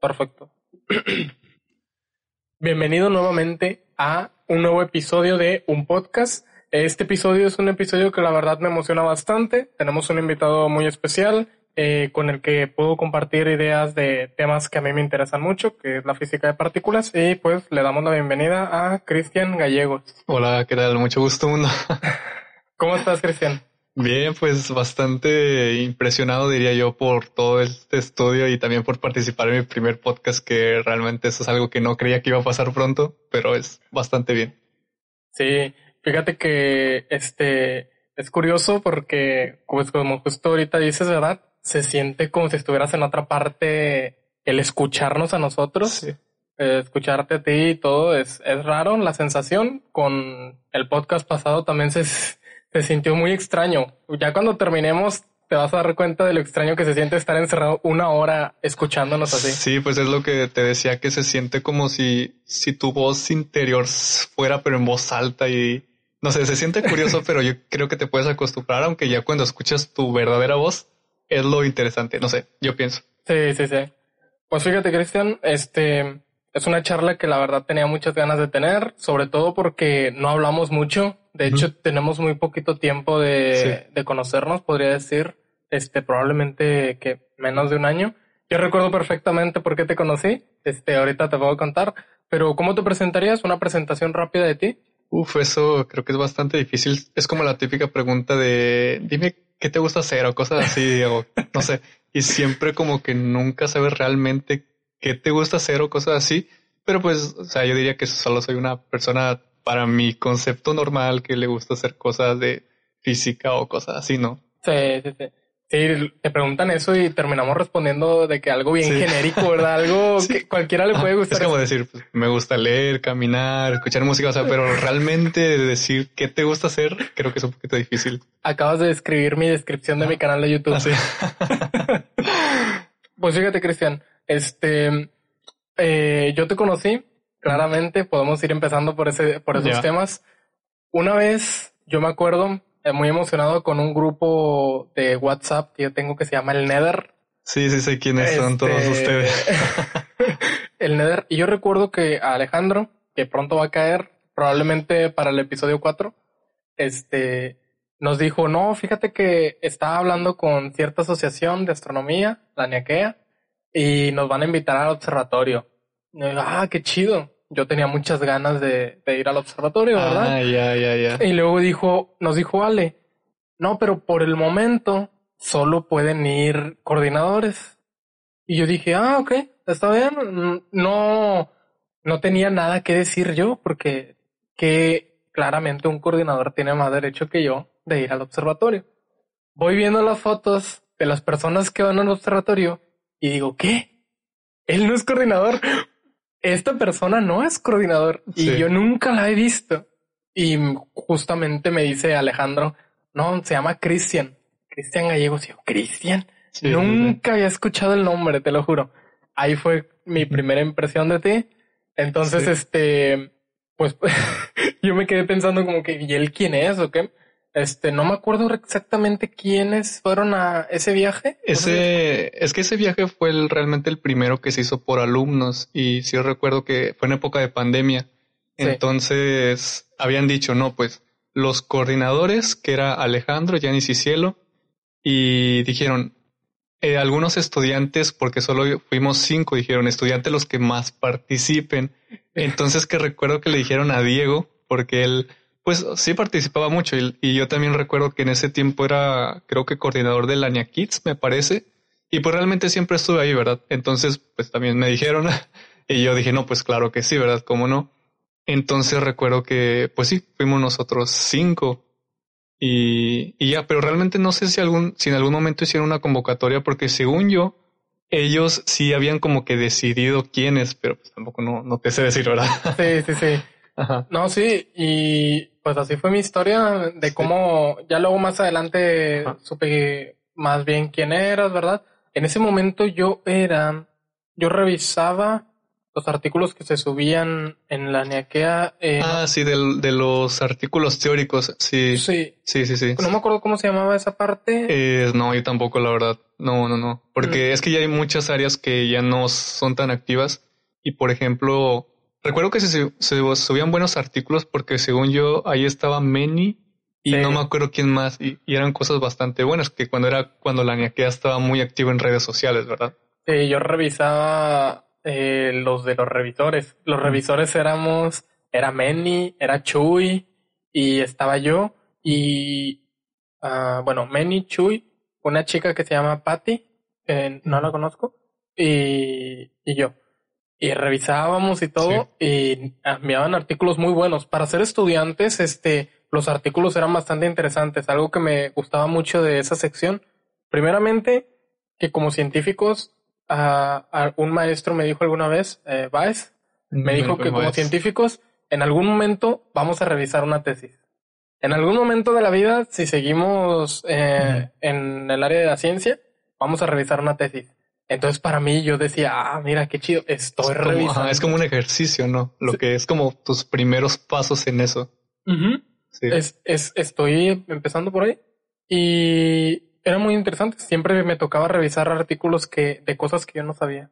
Perfecto. Bienvenido nuevamente a un nuevo episodio de un podcast. Este episodio es un episodio que la verdad me emociona bastante. Tenemos un invitado muy especial eh, con el que puedo compartir ideas de temas que a mí me interesan mucho, que es la física de partículas. Y pues le damos la bienvenida a Cristian Gallegos. Hola, ¿qué tal? Mucho gusto, mundo. ¿Cómo estás, Cristian? Bien, pues bastante impresionado diría yo por todo este estudio y también por participar en mi primer podcast que realmente eso es algo que no creía que iba a pasar pronto, pero es bastante bien. Sí, fíjate que este es curioso porque pues como justo ahorita dices, ¿verdad? Se siente como si estuvieras en otra parte el escucharnos a nosotros. Eh, escucharte a ti y todo es, es raro la sensación. Con el podcast pasado también se, se sintió muy extraño. Ya cuando terminemos te vas a dar cuenta de lo extraño que se siente estar encerrado una hora escuchándonos así. Sí, pues es lo que te decía que se siente como si, si tu voz interior fuera pero en voz alta y no sé, se siente curioso, pero yo creo que te puedes acostumbrar, aunque ya cuando escuchas tu verdadera voz es lo interesante. No sé, yo pienso. Sí, sí, sí. Pues fíjate, Cristian, este es una charla que la verdad tenía muchas ganas de tener, sobre todo porque no hablamos mucho. De hecho, tenemos muy poquito tiempo de, de, conocernos, podría decir, este, probablemente que menos de un año. Yo recuerdo perfectamente por qué te conocí. Este, ahorita te puedo contar. Pero, ¿cómo te presentarías? Una presentación rápida de ti. Uf, eso creo que es bastante difícil. Es como la típica pregunta de, dime qué te gusta hacer o cosas así, o no sé. Y siempre como que nunca sabes realmente qué te gusta hacer o cosas así. Pero pues, o sea, yo diría que solo soy una persona para mi concepto normal que le gusta hacer cosas de física o cosas así, ¿no? Sí, sí, sí. Sí, te preguntan eso y terminamos respondiendo de que algo bien genérico, ¿verdad? Algo que cualquiera le puede gustar. Es como decir, pues, me gusta leer, caminar, escuchar música, o sea, pero realmente decir qué te gusta hacer, creo que es un poquito difícil. Acabas de escribir mi descripción de mi canal de YouTube. Ah, pues fíjate, Cristian, este, eh, yo te conocí, claramente, podemos ir empezando por ese, por esos temas. Una vez, yo me acuerdo, eh, muy emocionado con un grupo de WhatsApp que yo tengo que se llama el Nether. Sí, sí sé quiénes son todos este, ustedes. el Nether. Y yo recuerdo que a Alejandro, que pronto va a caer, probablemente para el episodio 4, este, nos dijo, no, fíjate que estaba hablando con cierta asociación de astronomía, la NIAQUEA, y nos van a invitar al observatorio. Y ah, qué chido. Yo tenía muchas ganas de, ir al observatorio, ¿verdad? Ah, ya, ya, ya. Y luego dijo, nos dijo Ale, no, pero por el momento solo pueden ir coordinadores. Y yo dije, ah, ok, está bien. No, no tenía nada que decir yo porque que claramente un coordinador tiene más derecho que yo de ir al observatorio. Voy viendo las fotos de las personas que van al observatorio y digo, ¿qué? Él no es coordinador. Esta persona no es coordinador y yo nunca la he visto. Y justamente me dice Alejandro, no, se llama Cristian. Cristian Gallegos. yo, Cristian. nunca había escuchado el nombre, te lo juro. Ahí fue mi primera impresión de ti. Entonces, este, pues yo me quedé pensando como que, ¿y él quién es o qué? Este, no me acuerdo exactamente quiénes fueron a ese viaje. Ese, es que ese viaje fue el, realmente el primero que se hizo por alumnos y sí recuerdo que fue en época de pandemia. Entonces habían dicho, no, pues los coordinadores, que era Alejandro, Yanis y Cielo, y dijeron, eh, algunos estudiantes, porque solo fuimos cinco, dijeron, estudiantes los que más participen. Entonces que recuerdo que le dijeron a Diego, porque él pues sí participaba mucho y, yo también recuerdo que en ese tiempo era, creo que coordinador de la Kids, me parece, y pues realmente siempre estuve ahí, ¿verdad? Entonces, pues también me dijeron y yo dije, no, pues claro que sí, ¿verdad? ¿Cómo no? Entonces recuerdo que, pues sí, fuimos nosotros cinco y, y ya, pero realmente no sé si algún, si en algún momento hicieron una convocatoria porque según yo, ellos sí habían como que decidido quiénes, pero pues tampoco no, no te sé decir, ¿verdad? Sí, sí, sí. No, sí, y pues así fue mi historia de cómo ya luego más adelante supe más bien quién eras, ¿verdad? En ese momento yo era, yo revisaba los artículos que se subían en la Niaquea. Eh, ah, sí, de los artículos teóricos, sí. Sí. Sí, sí, sí. No me acuerdo cómo se llamaba esa parte. Eh, no, yo tampoco, la verdad. No, no, no. Porque mm. es que ya hay muchas áreas que ya no son tan activas. Y por ejemplo, recuerdo que se, subían buenos artículos porque según yo, ahí estaba Meni y no me acuerdo quién más. Y, eran cosas bastante buenas que cuando era, cuando la Niaquea estaba muy activa en redes sociales, ¿verdad? Sí, yo revisaba eh, los de los revisores. Los revisores éramos, era Meni, era Chuy y estaba yo y, uh, bueno, Meni, Chuy, una chica que se llama Patty, no la conozco, y, y yo. Y revisábamos y todo y enviaban artículos muy buenos. Para ser estudiantes, este, los artículos eran bastante interesantes. Algo que me gustaba mucho de esa sección. Primeramente, que como científicos a, un maestro me dijo alguna vez, eh, Baez, me dijo que como científicos, en algún momento vamos a revisar una tesis. En algún momento de la vida, si seguimos eh, en el área de la ciencia, vamos a revisar una tesis. Entonces, para mí, yo decía, ah, mira, qué chido, estoy revisando. es como un ejercicio, ¿no? Lo que es como tus primeros pasos en eso. es, es, estoy empezando por ahí. Y era muy interesante. Siempre me tocaba revisar artículos que, de cosas que yo no sabía.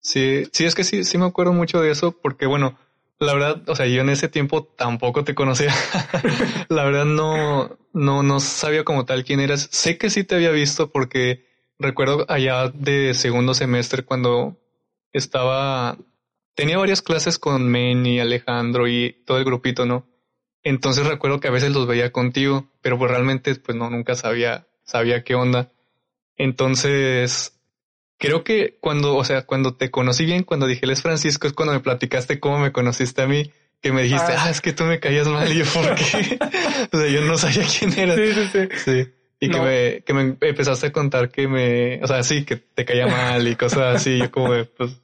Sí, sí, es que sí, sí me acuerdo mucho de eso, porque bueno, la verdad, o sea, yo en ese tiempo tampoco te conocía. la verdad no, no, no sabía como tal quién eras. Sé que sí te había visto porque recuerdo allá de segundo semestre cuando estaba, tenía varias clases con y Alejandro y todo el grupito, ¿no? Entonces recuerdo que a veces los veía contigo, pero pues realmente pues no, nunca sabía sabía qué onda. Entonces, creo que cuando, o sea, cuando te conocí bien, cuando dije, es Francisco, es cuando me platicaste cómo me conociste a mí, que me dijiste, ah, ah es que tú me caías mal. Y yo, ¿por qué? o sea, yo no sabía quién eras. Sí, sí, sí. Sí. Y que, me, que me empezaste a contar que me, o sea, sí, que te caía mal y cosas así. yo como de, pues.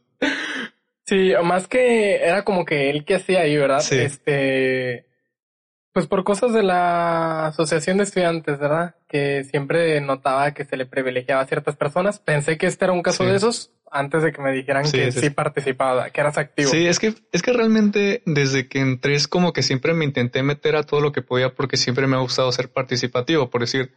Sí, más que era como que él que hacía ahí, ¿verdad? Sí. Este, pues por cosas de la Asociación de Estudiantes, ¿verdad? Que siempre notaba que se le privilegiaba a ciertas personas. Pensé que este era un caso de esos antes de que me dijeran que sí. participaba, que eras activo. Sí, es que, es que realmente desde que entré es como que siempre me intenté meter a todo lo que podía porque siempre me ha gustado ser participativo. Por decir,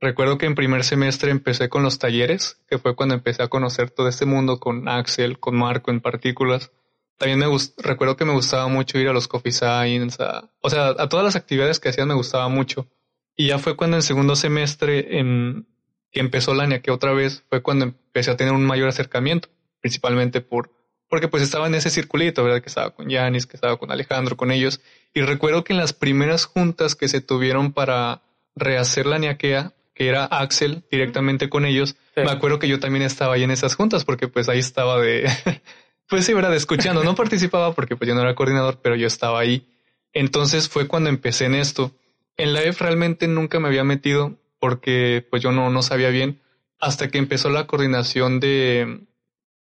recuerdo que en primer semestre empecé con los talleres, que fue cuando empecé a conocer todo este mundo con Axel, con Marco en partículas también me recuerdo que me gustaba mucho ir a los coffee science, o sea, a todas las actividades que hacían me gustaba mucho. Y ya fue cuando en segundo semestre, en, que empezó la que otra vez, fue cuando empecé a tener un mayor acercamiento, principalmente por, porque pues estaba en ese circulito, ¿verdad? Que estaba con Yanis, que estaba con Alejandro, con ellos. Y recuerdo que en las primeras juntas que se tuvieron para rehacer la Niaquea, que era Axel directamente con ellos, me acuerdo que yo también estaba ahí en esas juntas, porque pues ahí estaba de, Pues sí, verdad, escuchando. No participaba porque pues yo no era coordinador, pero yo estaba ahí. Entonces fue cuando empecé en esto. En la EF realmente nunca me había metido porque pues yo no, no sabía bien hasta que empezó la coordinación de,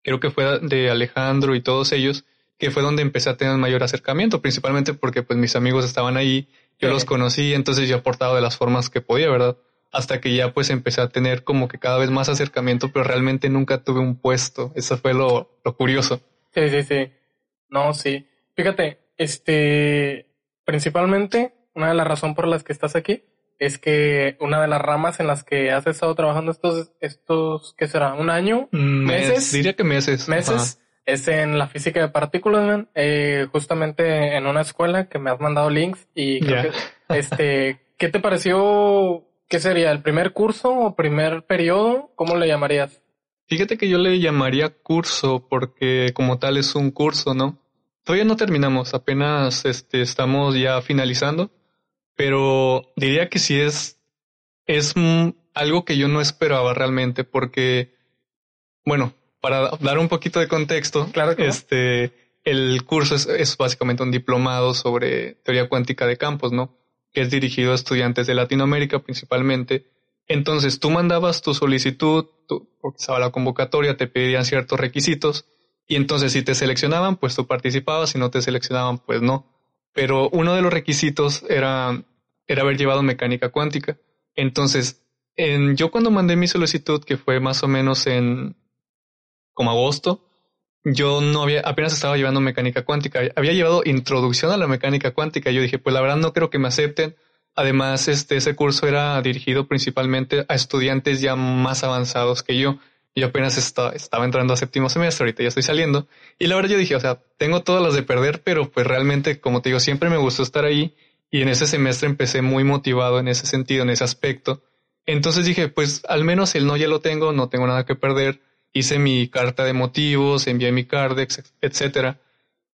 creo que fue de Alejandro y todos ellos, que fue donde empecé a tener mayor acercamiento, principalmente porque pues mis amigos estaban ahí, yo los conocí, entonces yo aportaba de las formas que podía, ¿verdad? Hasta que ya pues empecé a tener como que cada vez más acercamiento, pero realmente nunca tuve un puesto. Eso fue lo, lo curioso. Sí, sí, sí. No, sí. Fíjate, este, principalmente, una de las razones por las que estás aquí es que una de las ramas en las que has estado trabajando estos, estos, ¿qué será? ¿Un año? Mm, ¿Meses? diría que meses. Meses. Es en la física de partículas, eh, justamente en una escuela que me has mandado links y creo que, este, ¿qué te pareció ¿Qué sería? ¿El primer curso o primer periodo? ¿Cómo le llamarías? Fíjate que yo le llamaría curso porque como tal es un curso, ¿no? Todavía no terminamos, apenas este, estamos ya finalizando, pero diría que sí es, es algo que yo no esperaba realmente porque, bueno, para dar un poquito de contexto, claro este, el curso es, es básicamente un diplomado sobre teoría cuántica de campos, ¿no? Que es dirigido a estudiantes de Latinoamérica principalmente. Entonces tú mandabas tu solicitud, porque estaba la convocatoria, te pedían ciertos requisitos y entonces si te seleccionaban, pues tú participabas, si no te seleccionaban, pues no. Pero uno de los requisitos era, era haber llevado mecánica cuántica. Entonces, en, yo cuando mandé mi solicitud, que fue más o menos en como agosto, yo no había, apenas estaba llevando mecánica cuántica. Había llevado introducción a la mecánica cuántica. Yo dije, pues la verdad no creo que me acepten. Además, este, ese curso era dirigido principalmente a estudiantes ya más avanzados que yo. Yo apenas estaba, entrando a séptimo semestre, ahorita ya estoy saliendo. Y la verdad yo dije, o sea, tengo todas las de perder, pero pues realmente, como te digo, siempre me gustó estar ahí. Y en ese semestre empecé muy motivado en ese sentido, en ese aspecto. Entonces dije, pues al menos el no ya lo tengo, no tengo nada que perder hice mi carta de motivos, envié mi cardex, etcétera.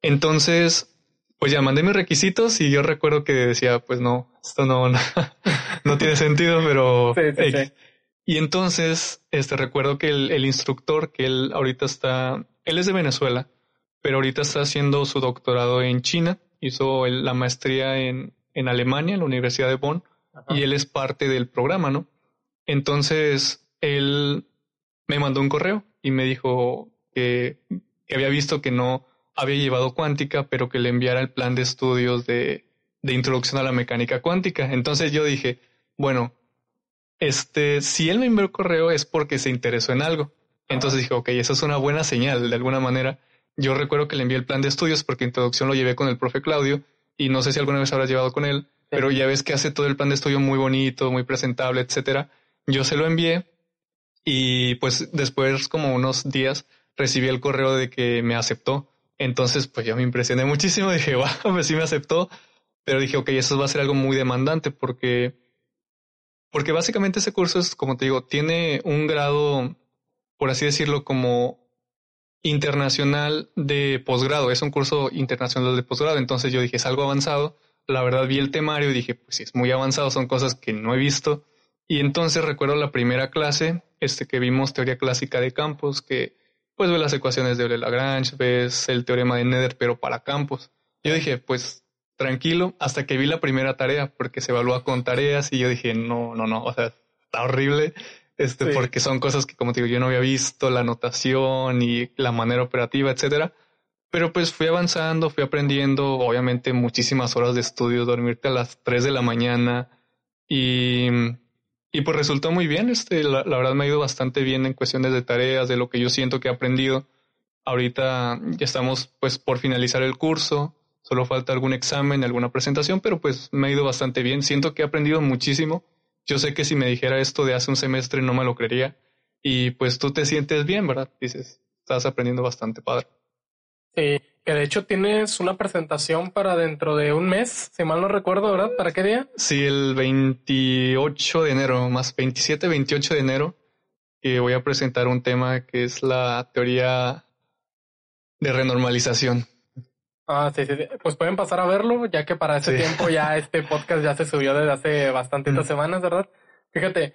Entonces, pues ya mandé mis requisitos y yo recuerdo que decía, pues no, esto no, no, tiene sentido, pero... Y entonces, este, recuerdo que el, instructor, que él ahorita está, él es de Venezuela, pero ahorita está haciendo su doctorado en China, hizo la maestría en, en Alemania, en la Universidad de Bonn, y él es parte del programa, ¿no? Entonces, él me mandó un correo y me dijo que, había visto que no había llevado cuántica, pero que le enviara el plan de estudios de, de introducción a la mecánica cuántica. Entonces yo dije, bueno, este, si él me envió el correo es porque se interesó en algo. Entonces dije, ok, eso es una buena señal de alguna manera. Yo recuerdo que le envié el plan de estudios porque introducción lo llevé con el profe Claudio y no sé si alguna vez habrás llevado con él, pero ya ves que hace todo el plan de estudio muy bonito, muy presentable, etcétera. Yo se lo envié y pues después, como unos días, recibí el correo de que me aceptó. Entonces, pues yo me impresioné muchísimo. Dije, wow, pues sí me aceptó. Pero dije, ok, eso va a ser algo muy demandante porque, porque básicamente ese curso es, como te digo, tiene un grado, por así decirlo, como internacional de posgrado. Es un curso internacional de posgrado. Entonces yo dije, es algo avanzado. La verdad vi el temario y dije, pues sí, es muy avanzado. Son cosas que no he visto. Y entonces recuerdo la primera clase, este que vimos teoría clásica de campos, que pues ves las ecuaciones de Euler-Lagrange, ves el teorema de Nether, pero para campos. Yo dije, pues tranquilo, hasta que vi la primera tarea, porque se evalúa con tareas y yo dije, no, no, no, o sea, está horrible, este, porque son cosas que como te digo, yo no había visto, la notación y la manera operativa, etcétera. Pero pues fui avanzando, fui aprendiendo, obviamente muchísimas horas de estudio, dormirte a las 3 de la mañana y y pues resultó muy bien, este, la, verdad me ha ido bastante bien en cuestiones de tareas, de lo que yo siento que he aprendido. Ahorita ya estamos pues por finalizar el curso, solo falta algún examen, alguna presentación, pero pues me ha ido bastante bien. Siento que he aprendido muchísimo. Yo sé que si me dijera esto de hace un semestre no me lo creería. Y pues tú te sientes bien, ¿verdad? Dices, estás aprendiendo bastante padre. Sí, que de hecho tienes una presentación para dentro de un mes, si mal no recuerdo, ¿verdad? ¿Para qué día? Sí, el 28 de enero, más 27, 28 de enero, que voy a presentar un tema que es la teoría de renormalización. Ah, sí, sí, Pues pueden pasar a verlo, ya que para ese tiempo ya este podcast ya se subió desde hace bastantitas semanas, ¿verdad? Fíjate,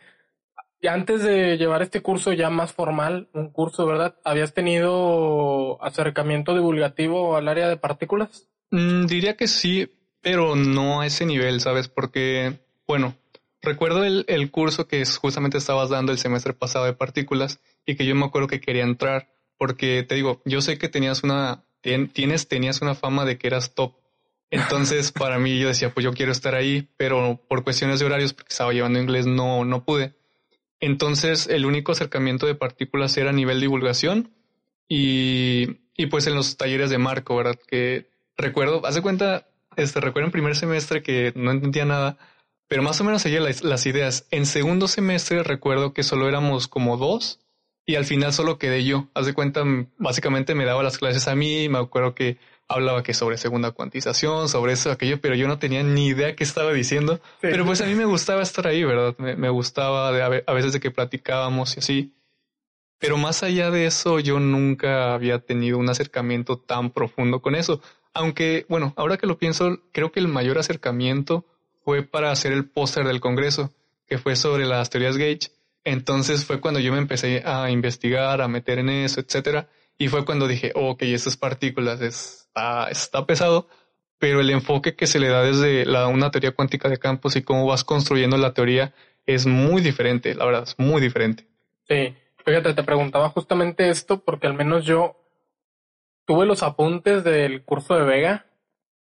antes de llevar este curso ya más formal, un curso, ¿verdad? ¿Habías tenido acercamiento divulgativo al área de partículas? Mm, diría que sí, pero no a ese nivel, ¿sabes? Porque, bueno, recuerdo el, el curso que justamente estabas dando el semestre pasado de partículas y que yo me acuerdo que quería entrar porque te digo, yo sé que tenías una, tienes, tenías una fama de que eras top. Entonces, para mí yo decía, pues yo quiero estar ahí, pero por cuestiones de horarios, porque estaba llevando inglés, no, no pude. Entonces, el único acercamiento de partículas era a nivel divulgación y, y pues en los talleres de Marco, ¿verdad? Que recuerdo, hace cuenta, este, recuerdo en primer semestre que no entendía nada, pero más o menos seguía las, las ideas. En segundo semestre recuerdo que solo éramos como dos y al final solo quedé yo. Haz de cuenta, básicamente me daba las clases a mí, me acuerdo que hablaba que sobre segunda cuantización, sobre eso, aquello, pero yo no tenía ni idea qué estaba diciendo. Pero pues a mí me gustaba estar ahí, ¿verdad? Me, gustaba de, a veces de que platicábamos y así. Pero más allá de eso, yo nunca había tenido un acercamiento tan profundo con eso. Aunque, bueno, ahora que lo pienso, creo que el mayor acercamiento fue para hacer el póster del Congreso, que fue sobre las teorías Gage. Entonces fue cuando yo me empecé a investigar, a meter en eso, etcétera. Y fue cuando dije, ok, esas partículas es está, pesado, pero el enfoque que se le da desde la, una teoría cuántica de campos y cómo vas construyendo la teoría es muy diferente, la verdad, es muy diferente. Sí, fíjate, te preguntaba justamente esto porque al menos yo tuve los apuntes del curso de Vega,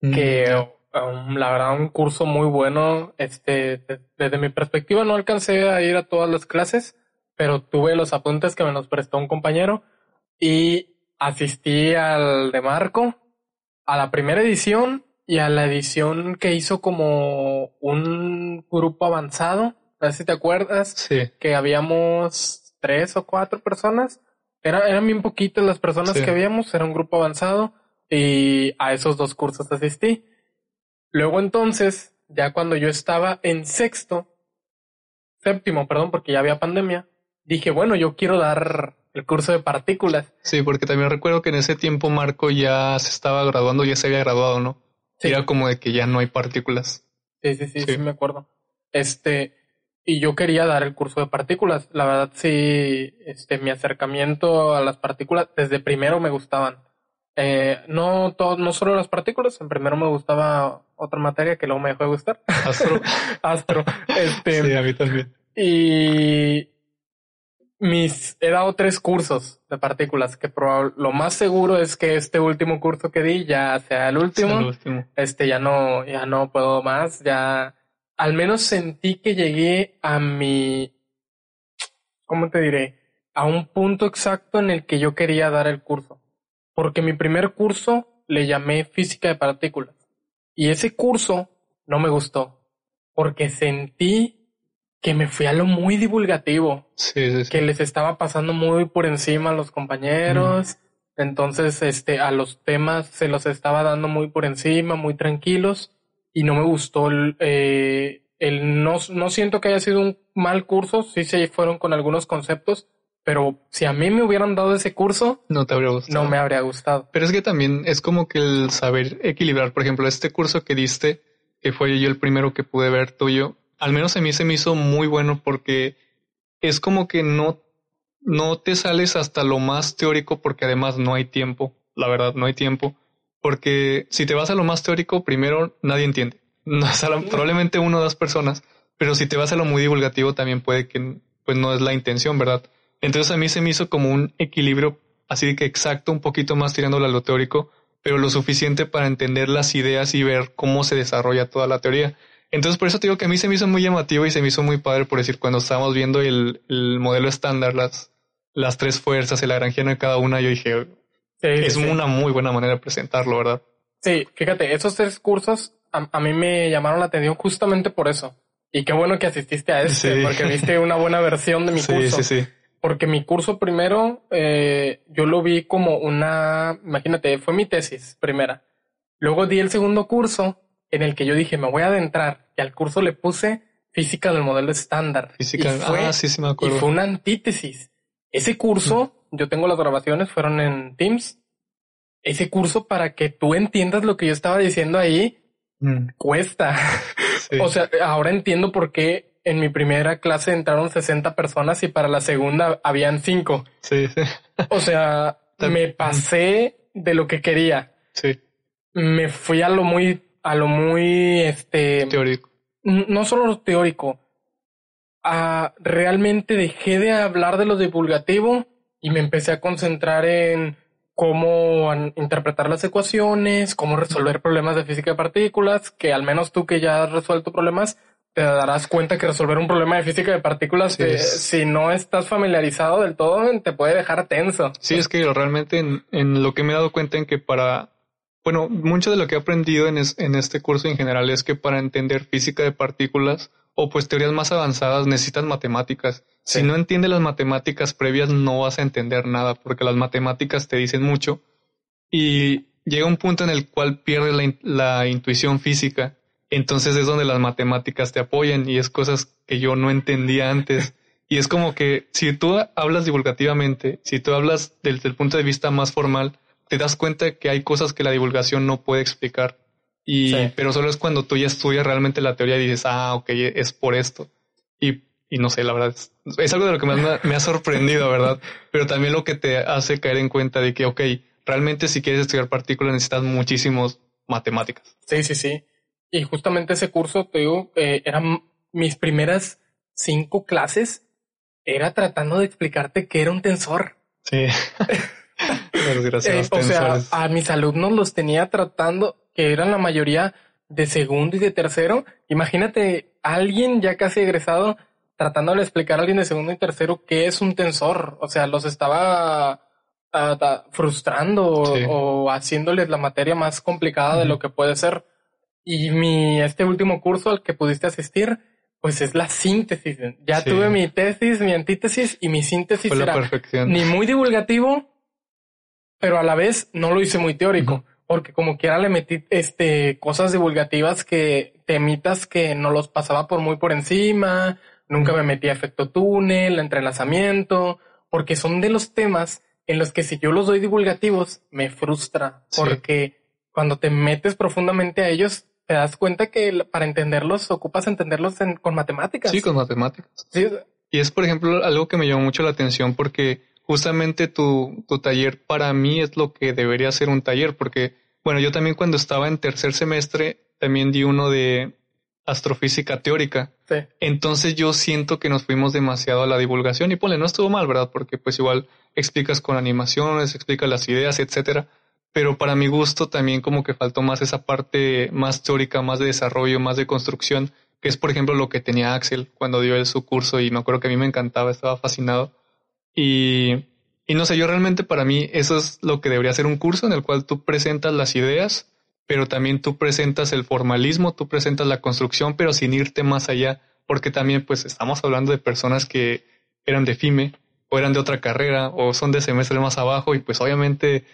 mm, que um, la verdad un curso muy bueno, este, desde mi perspectiva no alcancé a ir a todas las clases, pero tuve los apuntes que me los prestó un compañero y asistí al de Marco, a la primera edición y a la edición que hizo como un grupo avanzado. No sé si te acuerdas. Sí. Que habíamos tres o cuatro personas. Era, eran bien poquitas las personas que habíamos, era un grupo avanzado y a esos dos cursos asistí. Luego entonces, ya cuando yo estaba en sexto, séptimo, perdón, porque ya había pandemia, dije, bueno, yo quiero dar el curso de partículas. Sí, porque también recuerdo que en ese tiempo Marco ya se estaba graduando, ya se había graduado, ¿no? Era como de que ya no hay partículas. Sí, sí, sí, sí, me acuerdo. Este, y yo quería dar el curso de partículas. La verdad, sí, este, mi acercamiento a las partículas desde primero me gustaban. Eh, no, todo, no solo las partículas, en primero me gustaba otra materia que luego me dejó de gustar. Astro. Astro. Este, sí, a mí también. Y mis, he dado tres cursos de partículas, que lo más seguro es que este último curso que di ya sea el último. el último. Este ya no, ya no puedo más, ya al menos sentí que llegué a mi, ¿cómo te diré? A un punto exacto en el que yo quería dar el curso. Porque mi primer curso le llamé física de partículas. Y ese curso no me gustó. Porque sentí que me fui a lo muy divulgativo. Sí, sí, sí. Que les estaba pasando muy por encima a los compañeros. Entonces, este, a los temas se los estaba dando muy por encima, muy tranquilos. Y no me gustó el, eh, el no, no siento que haya sido un mal curso. Sí se fueron con algunos conceptos. Pero si a mí me hubieran dado ese curso, no te habría gustado. No me habría gustado. Pero es que también es como que el saber equilibrar, por ejemplo, este curso que diste, que fue yo el primero que pude ver tuyo, al menos a mí se me hizo muy bueno porque es como que no, no te sales hasta lo más teórico porque además no hay tiempo, la verdad, no hay tiempo. Porque si te vas a lo más teórico, primero nadie entiende. No, probablemente uno o dos personas, pero si te vas a lo muy divulgativo también puede que pues no es la intención, ¿verdad? Entonces a mí se me hizo como un equilibrio así de que exacto, un poquito más tirándolo a lo teórico, pero lo suficiente para entender las ideas y ver cómo se desarrolla toda la teoría. Entonces, por eso te digo que a mí se me hizo muy llamativo y se me hizo muy padre, por decir, cuando estábamos viendo el, el modelo estándar, las, las tres fuerzas, el lagrangiano de cada una, yo dije, es una muy buena manera de presentarlo, ¿verdad? Sí, fíjate, esos tres cursos a, mí me llamaron la atención justamente por eso. Y qué bueno que asististe a este, porque viste una buena versión de mi curso. Sí, sí, sí. Porque mi curso primero, eh, yo lo vi como una, imagínate, fue mi tesis primera. Luego di el segundo curso en el que yo dije, me voy a adentrar, y al curso le puse física del modelo estándar. Física, ah, sí, sí me acuerdo. Y fue una antítesis. Ese curso, yo tengo las grabaciones, fueron en Teams. Ese curso, para que tú entiendas lo que yo estaba diciendo ahí, mm. cuesta. o sea, ahora entiendo por qué en mi primera clase entraron 60 personas y para la segunda habían 5. Sí, sí. O sea, me pasé de lo que quería. Sí. Me fui a lo muy a lo muy este teórico. No solo teórico. A, realmente dejé de hablar de lo divulgativo y me empecé a concentrar en cómo interpretar las ecuaciones, cómo resolver problemas de física de partículas, que al menos tú que ya has resuelto problemas, te darás cuenta que resolver un problema de física de partículas, si no estás familiarizado del todo, te puede dejar tenso. Sí, es que realmente en, lo que me he dado cuenta en que para bueno, mucho de lo que he aprendido en, este curso en general es que para entender física de partículas o pues teorías más avanzadas necesitas matemáticas. Si no entiendes las matemáticas previas no vas a entender nada porque las matemáticas te dicen mucho y llega un punto en el cual pierdes la, la intuición física. Entonces es donde las matemáticas te apoyan y es cosas que yo no entendía antes. Y es como que si tú hablas divulgativamente, si tú hablas desde el punto de vista más formal, te das cuenta que hay cosas que la divulgación no puede explicar. Y, pero solo es cuando tú ya estudias realmente la teoría y dices, ah, ok, es por esto. Y, y no sé, la verdad, es, algo de lo que más me, ha sorprendido, ¿verdad? Pero también lo que te hace caer en cuenta de que, ok, realmente si quieres estudiar partículas necesitas muchísimos matemáticas. Sí, sí, sí. Y justamente ese curso, te digo, eh, eran mis primeras cinco clases, era tratando de explicarte qué era un tensor. Sí. Eh, o sea, a mis alumnos los tenía tratando, que eran la mayoría de segundo y de tercero. Imagínate alguien ya casi egresado tratando de explicar a alguien de segundo y tercero qué es un tensor. O sea, los estaba frustrando o, haciéndoles la materia más complicada de lo que puede ser. Y mi, este último curso al que pudiste asistir, pues es la síntesis. Ya tuve mi tesis, mi antítesis y mi síntesis era ni muy divulgativo, pero a la vez no lo hice muy teórico, porque como quiera le metí este cosas divulgativas que temitas que no los pasaba por muy por encima, nunca me metí a efecto túnel, entrelazamiento, porque son de los temas en los que si yo los doy divulgativos me frustra, porque cuando te metes profundamente a ellos te das cuenta que para entenderlos ocupas entenderlos con matemáticas. Sí, con matemáticas. Y es, por ejemplo, algo que me llamó mucho la atención porque justamente tu, tu taller para mí es lo que debería ser un taller, porque, bueno, yo también cuando estaba en tercer semestre también di uno de astrofísica teórica. Sí. Entonces yo siento que nos fuimos demasiado a la divulgación y ponle, no estuvo mal, ¿verdad? Porque pues igual explicas con animaciones, explicas las ideas, etcétera pero para mi gusto también como que faltó más esa parte más teórica, más de desarrollo, más de construcción, que es por ejemplo lo que tenía Axel cuando dio él su curso y me acuerdo que a mí me encantaba, estaba fascinado. Y, y no sé, yo realmente para mí eso es lo que debería ser un curso en el cual tú presentas las ideas, pero también tú presentas el formalismo, tú presentas la construcción, pero sin irte más allá, porque también pues estamos hablando de personas que eran de FIME o eran de otra carrera o son de semestre más abajo y pues obviamente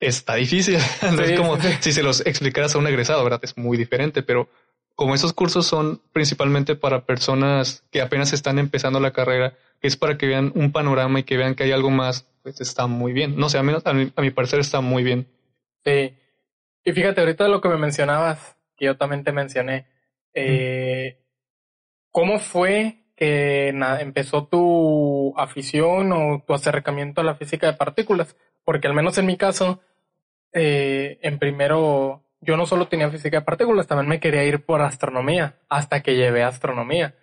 está difícil. es como si se los explicaras a un egresado, ¿verdad? Es muy diferente, pero como esos cursos son principalmente para personas que apenas están empezando la carrera, es para que vean un panorama y que vean que hay algo más, pues está muy bien. No sé, a, menos, a, mi, parecer está muy bien. Sí. Y fíjate, ahorita lo que me mencionabas, que yo también te mencioné, eh, ¿cómo fue que empezó tu afición o tu acercamiento a la física de partículas? Porque al menos en mi caso, eh, en primero, yo no solo tenía física de partículas, también me quería ir por astronomía, hasta que llevé astronomía.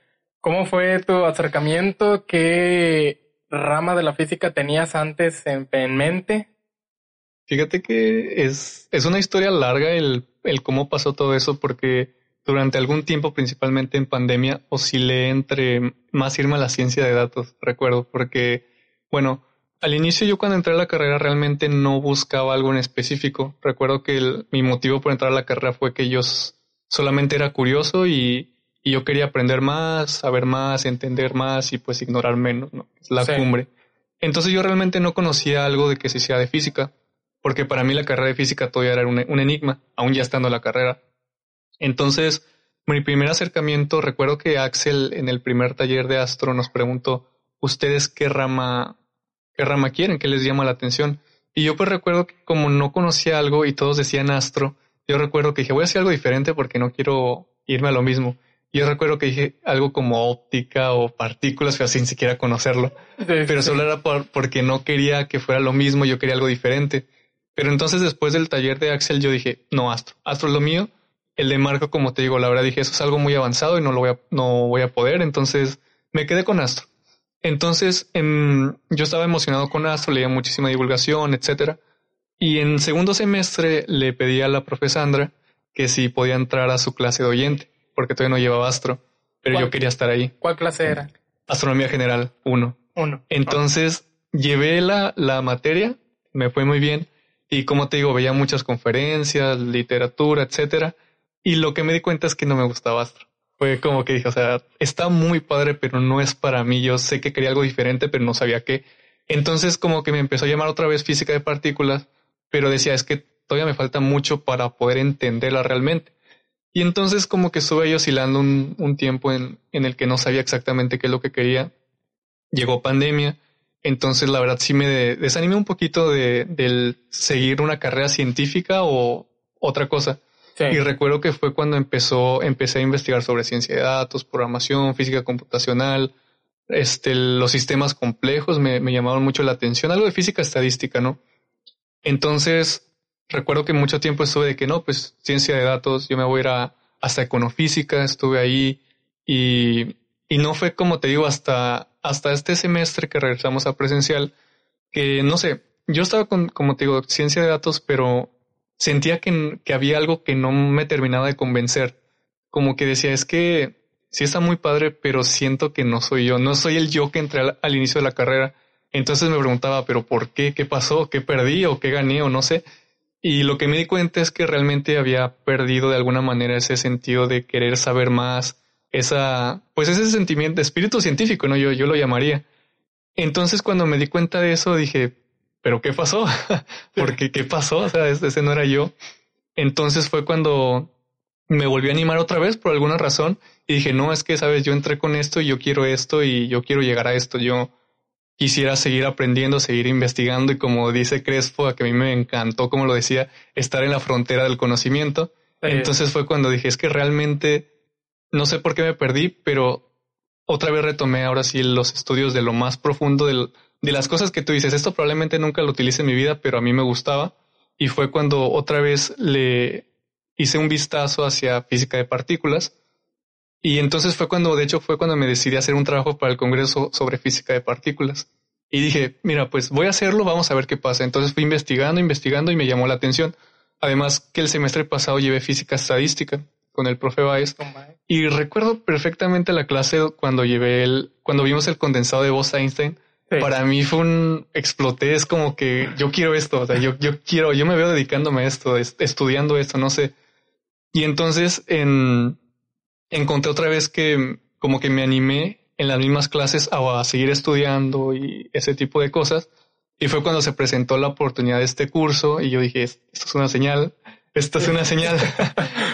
¿Cómo fue tu acercamiento? ¿Qué rama de la física tenías antes en, mente? Fíjate que es, es una historia larga el, el cómo pasó todo eso, porque durante algún tiempo, principalmente en pandemia, oscilé entre más irme a la ciencia de datos, recuerdo, porque, bueno, al inicio yo cuando entré a la carrera realmente no buscaba algo en específico. Recuerdo que mi motivo por entrar a la carrera fue que yo solamente era curioso y, yo quería aprender más, saber más, entender más y pues ignorar menos, ¿no? Es la cumbre. Entonces yo realmente no conocía algo de que se hiciera de física, porque para mí la carrera de física todavía era un, un enigma, aún ya estando en la carrera. Entonces, mi primer acercamiento, recuerdo que Axel en el primer taller de Astro nos preguntó, ¿ustedes qué rama qué rama quieren, qué les llama la atención. Y yo pues recuerdo que como no conocía algo y todos decían astro, yo recuerdo que dije, voy a hacer algo diferente porque no quiero irme a lo mismo. Yo recuerdo que dije algo como óptica o partículas, pero sin siquiera conocerlo. pero solo era por, porque no quería que fuera lo mismo, yo quería algo diferente. Pero entonces después del taller de Axel yo dije, no, Astro, Astro es lo mío. El de Marco, como te digo, la verdad dije, eso es algo muy avanzado y no lo voy a, no voy a poder. Entonces me quedé con Astro. Entonces, em, yo estaba emocionado con Astro, leía muchísima divulgación, etcétera. Y en segundo semestre le pedí a la profe Sandra que si podía entrar a su clase de oyente, porque todavía no llevaba astro, pero yo quería estar ahí. ¿Cuál clase era? Astronomía General 1. Uno. Entonces, llevé la, la materia, me fue muy bien, y como te digo, veía muchas conferencias, literatura, etcétera, y lo que me di cuenta es que no me gustaba astro fue como que dije, o sea, está muy padre, pero no es para mí. Yo sé que quería algo diferente, pero no sabía qué. Entonces como que me empezó a llamar otra vez física de partículas, pero decía, es que todavía me falta mucho para poder entenderla realmente. Y entonces como que estuve ahí oscilando un, un tiempo en, en, el que no sabía exactamente qué es lo que quería. Llegó pandemia, entonces la verdad sí me desanimé un poquito de, del seguir una carrera científica o otra cosa. Y recuerdo que fue cuando empezó, empecé a investigar sobre ciencia de datos, programación, física computacional, este, los sistemas complejos me, me llamaron mucho la atención, algo de física estadística, ¿no? Entonces, recuerdo que mucho tiempo estuve de que no, pues ciencia de datos, yo me voy a ir hasta econofísica, estuve ahí y, y no fue como te digo hasta, hasta este semestre que regresamos a presencial, que no sé, yo estaba con, como te digo, ciencia de datos, pero sentía que, que había algo que no me terminaba de convencer. Como que decía, es que sí está muy padre, pero siento que no soy yo, no soy el yo que entré al, inicio de la carrera. Entonces me preguntaba, pero ¿por qué? ¿Qué pasó? ¿Qué perdí o qué gané o no sé? Y lo que me di cuenta es que realmente había perdido de alguna manera ese sentido de querer saber más, esa, pues ese sentimiento de espíritu científico, ¿no? Yo, yo lo llamaría. Entonces cuando me di cuenta de eso dije, pero ¿qué pasó? Porque ¿qué pasó? O sea, ese no era yo. Entonces fue cuando me volví a animar otra vez por alguna razón y dije, no, es que, sabes, yo entré con esto y yo quiero esto y yo quiero llegar a esto. Yo quisiera seguir aprendiendo, seguir investigando y como dice Crespo, a que a mí me encantó, como lo decía, estar en la frontera del conocimiento. Entonces fue cuando dije, es que realmente no sé por qué me perdí, pero otra vez retomé ahora sí los estudios de lo más profundo de las cosas que tú dices. Esto probablemente nunca lo utilicé en mi vida, pero a mí me gustaba. Y fue cuando otra vez le hice un vistazo hacia física de partículas y entonces fue cuando, de hecho, fue cuando me decidí a hacer un trabajo para el Congreso sobre física de partículas. Y dije, mira, pues voy a hacerlo, vamos a ver qué pasa. Entonces fui investigando, investigando y me llamó la atención. Además que el semestre pasado llevé física estadística con el profe Baez. Y recuerdo perfectamente la clase cuando llevé el, cuando vimos el condensado de Bose-Einstein. Para mí fue un exploté, es como que yo quiero esto, o sea, yo, yo quiero, yo me veo dedicándome a esto, estudiando esto, no sé. Y entonces en, encontré otra vez que como que me animé en las mismas clases a, seguir estudiando y ese tipo de cosas. Y fue cuando se presentó la oportunidad de este curso y yo dije, esto es una señal, esto es una señal.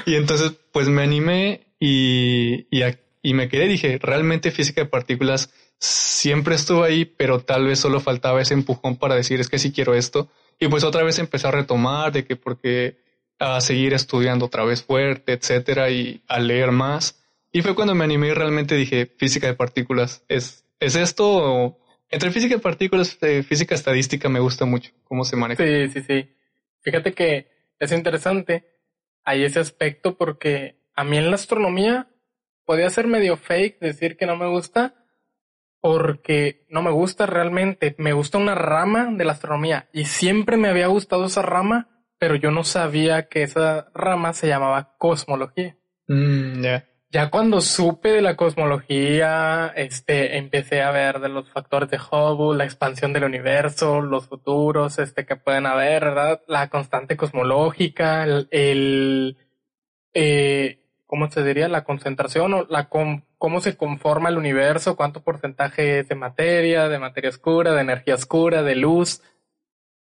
y entonces pues me animé y, y, y me quedé, dije, realmente física de partículas siempre estuvo ahí, pero tal vez solo faltaba ese empujón para decir, es que sí quiero esto. Y pues otra vez empecé a retomar de que porque a seguir estudiando otra vez fuerte, etcétera, y a leer más. Y fue cuando me animé y realmente dije, física de partículas, ¿es, es esto? Entre física de partículas, eh, física estadística me gusta mucho cómo se maneja. Sí, sí, sí. Fíjate que es interesante hay ese aspecto porque a mí en la astronomía podía ser medio fake decir que no me gusta porque no me gusta realmente. Me gusta una rama de la astronomía y siempre me había gustado esa rama pero yo no sabía que esa rama se llamaba cosmología. Mm, ya cuando supe de la cosmología, este, empecé a ver de los factores de Hubble, la expansión del universo, los futuros, este, que pueden haber, ¿verdad? La constante cosmológica, el, eh, ¿cómo se diría? La concentración o la cómo se conforma el universo, cuánto porcentaje es de materia, de materia oscura, de energía oscura, de luz.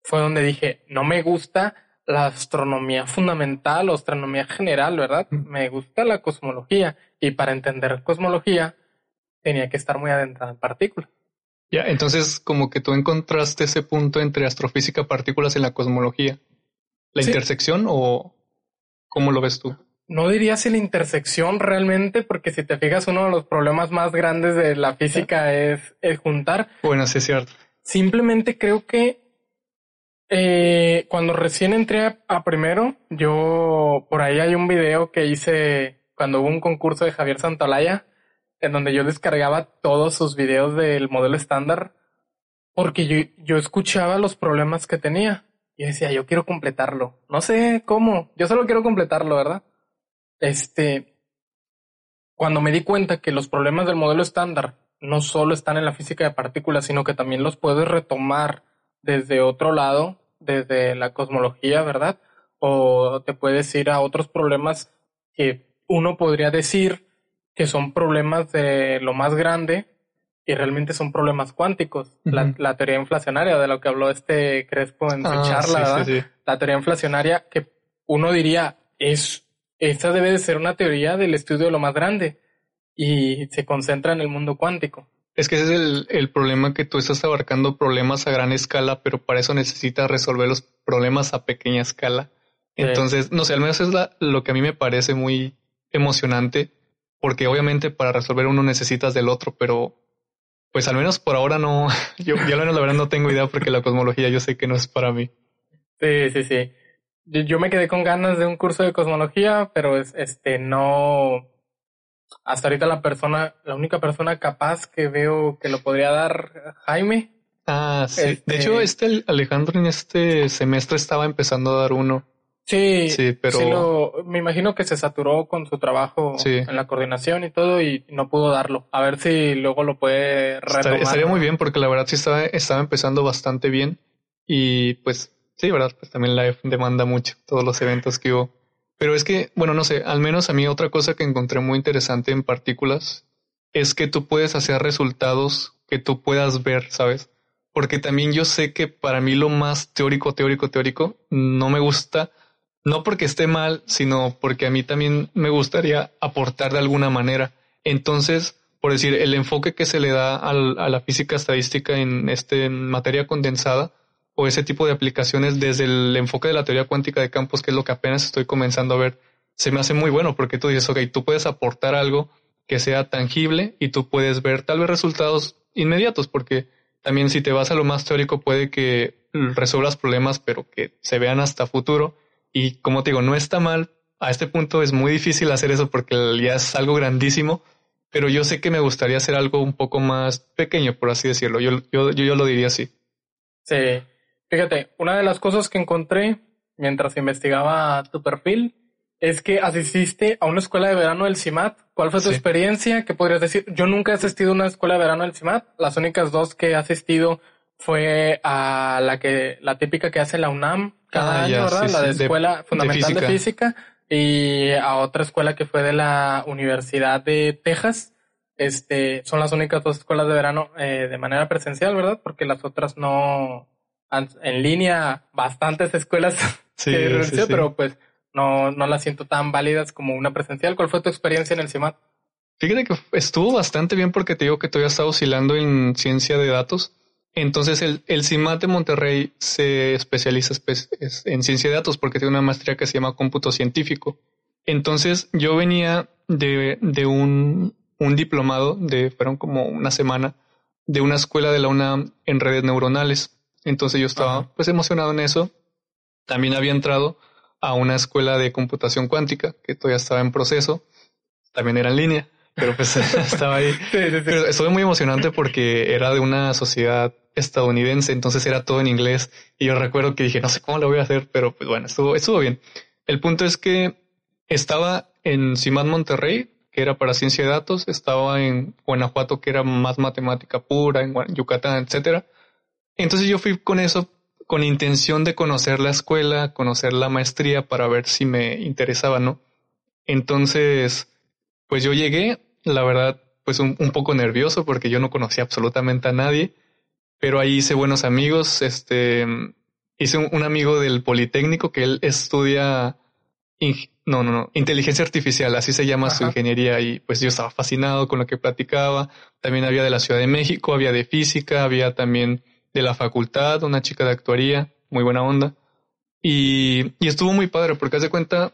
Fue donde dije, no me gusta, la astronomía fundamental o astronomía general, ¿verdad? Me gusta la cosmología y para entender cosmología tenía que estar muy adentrada en partículas. Ya, entonces como que tú encontraste ese punto entre astrofísica, partículas y la cosmología. ¿La intersección o cómo lo ves tú? No diría si la intersección realmente, porque si te fijas, uno de los problemas más grandes de la física es, es juntar. Bueno, sí es cierto. Simplemente creo que eh, cuando recién entré a, primero, yo por ahí hay un video que hice cuando hubo un concurso de Javier Santalaya, en donde yo descargaba todos sus videos del modelo estándar, porque yo, yo escuchaba los problemas que tenía y decía, yo quiero completarlo. No sé cómo, yo solo quiero completarlo, ¿verdad? Este, cuando me di cuenta que los problemas del modelo estándar no solo están en la física de partículas, sino que también los puedes retomar desde otro lado, desde la cosmología, ¿verdad? O te puedes ir a otros problemas que uno podría decir que son problemas de lo más grande y realmente son problemas cuánticos. la, teoría inflacionaria de lo que habló este Crespo en su ah, charla. La teoría inflacionaria que uno diría es, esta debe de ser una teoría del estudio de lo más grande y se concentra en el mundo cuántico. Es que ese es el, problema que tú estás abarcando problemas a gran escala, pero para eso necesitas resolver los problemas a pequeña escala. Entonces, no sé, al menos es lo que a mí me parece muy emocionante, porque obviamente para resolver uno necesitas del otro, pero pues al menos por ahora no, yo, yo menos la verdad no tengo idea porque la cosmología yo sé que no es para mí. Sí, sí, sí. Yo, me quedé con ganas de un curso de cosmología, pero es, este no, hasta ahorita la persona, la única persona capaz que veo que lo podría dar Jaime. Ah, sí. De hecho, este, este Alejandro en este semestre estaba empezando a dar uno. Sí, sí, pero me imagino que se saturó con su trabajo en la coordinación y todo y no pudo darlo. A ver si luego lo puede retomar. Estaría, muy bien porque la verdad sí estaba, estaba empezando bastante bien y pues sí, verdad, pues también la demanda mucho todos los eventos que hubo. Pero es que, bueno, no sé, al menos a mí otra cosa que encontré muy interesante en partículas es que tú puedes hacer resultados que tú puedas ver, ¿sabes? Porque también yo sé que para mí lo más teórico, teórico, teórico no me gusta no porque esté mal, sino porque a mí también me gustaría aportar de alguna manera. Entonces, por decir, el enfoque que se le da a la física estadística en este materia condensada o ese tipo de aplicaciones desde el enfoque de la teoría cuántica de campos, que es lo que apenas estoy comenzando a ver, se me hace muy bueno porque tú dices, ok, tú puedes aportar algo que sea tangible y tú puedes ver tal vez resultados inmediatos, porque también si te vas a lo más teórico puede que resuelvas problemas, pero que se vean hasta futuro y como te digo, no está mal. A este punto es muy difícil hacer eso porque ya es algo grandísimo, pero yo sé que me gustaría hacer algo un poco más pequeño, por así decirlo. Yo, yo, yo, lo diría así. Sí. Fíjate, una de las cosas que encontré mientras investigaba tu perfil es que asististe a una escuela de verano del CIMAT. ¿Cuál fue tu experiencia? ¿Qué podrías decir? Yo nunca he asistido a una escuela de verano del CIMAT. Las únicas dos que he asistido fue a la que la típica que hace la UNAM cada ah, año, ¿verdad? la de Escuela Fundamental de física. y a otra escuela que fue de la Universidad de Texas. Este, son las únicas dos escuelas de verano eh, de manera presencial, ¿verdad? Porque las otras no en línea bastantes escuelas sí, pero pues no, no las siento tan válidas como una presencial. ¿Cuál fue tu experiencia en el CIMAT? Fíjate que estuvo bastante bien porque te digo que todavía está oscilando en ciencia de datos. Entonces el, el CIMAT de Monterrey se especializa en ciencia de datos porque tiene una maestría que se llama cómputo científico. Entonces yo venía de, de un, un diplomado de, fueron como una semana, de una escuela de la UNAM en redes neuronales. Entonces yo estaba pues emocionado en eso. También había entrado a una escuela de computación cuántica que todavía estaba en proceso. También era en línea pero pues estaba ahí. Pero estuve muy emocionante porque era de una sociedad estadounidense, entonces era todo en inglés. Y yo recuerdo que dije, no sé cómo lo voy a hacer, pero pues bueno, estuvo, estuvo bien. El punto es que estaba en CIMAT Monterrey, que era para ciencia de datos, estaba en Guanajuato, que era más matemática pura, en Yucatán, etcétera. Entonces yo fui con eso, con intención de conocer la escuela, conocer la maestría para ver si me interesaba, ¿no? Entonces, pues yo llegué, la verdad, pues un, poco nervioso porque yo no conocía absolutamente a nadie, pero ahí hice buenos amigos. Este, hice un, amigo del Politécnico que él estudia, no, no, no, inteligencia artificial, así se llama su ingeniería y pues yo estaba fascinado con lo que platicaba. También había de la Ciudad de México, había de física, había también de la facultad, una chica de actuaría, muy buena onda. Y, y estuvo muy padre porque hace cuenta,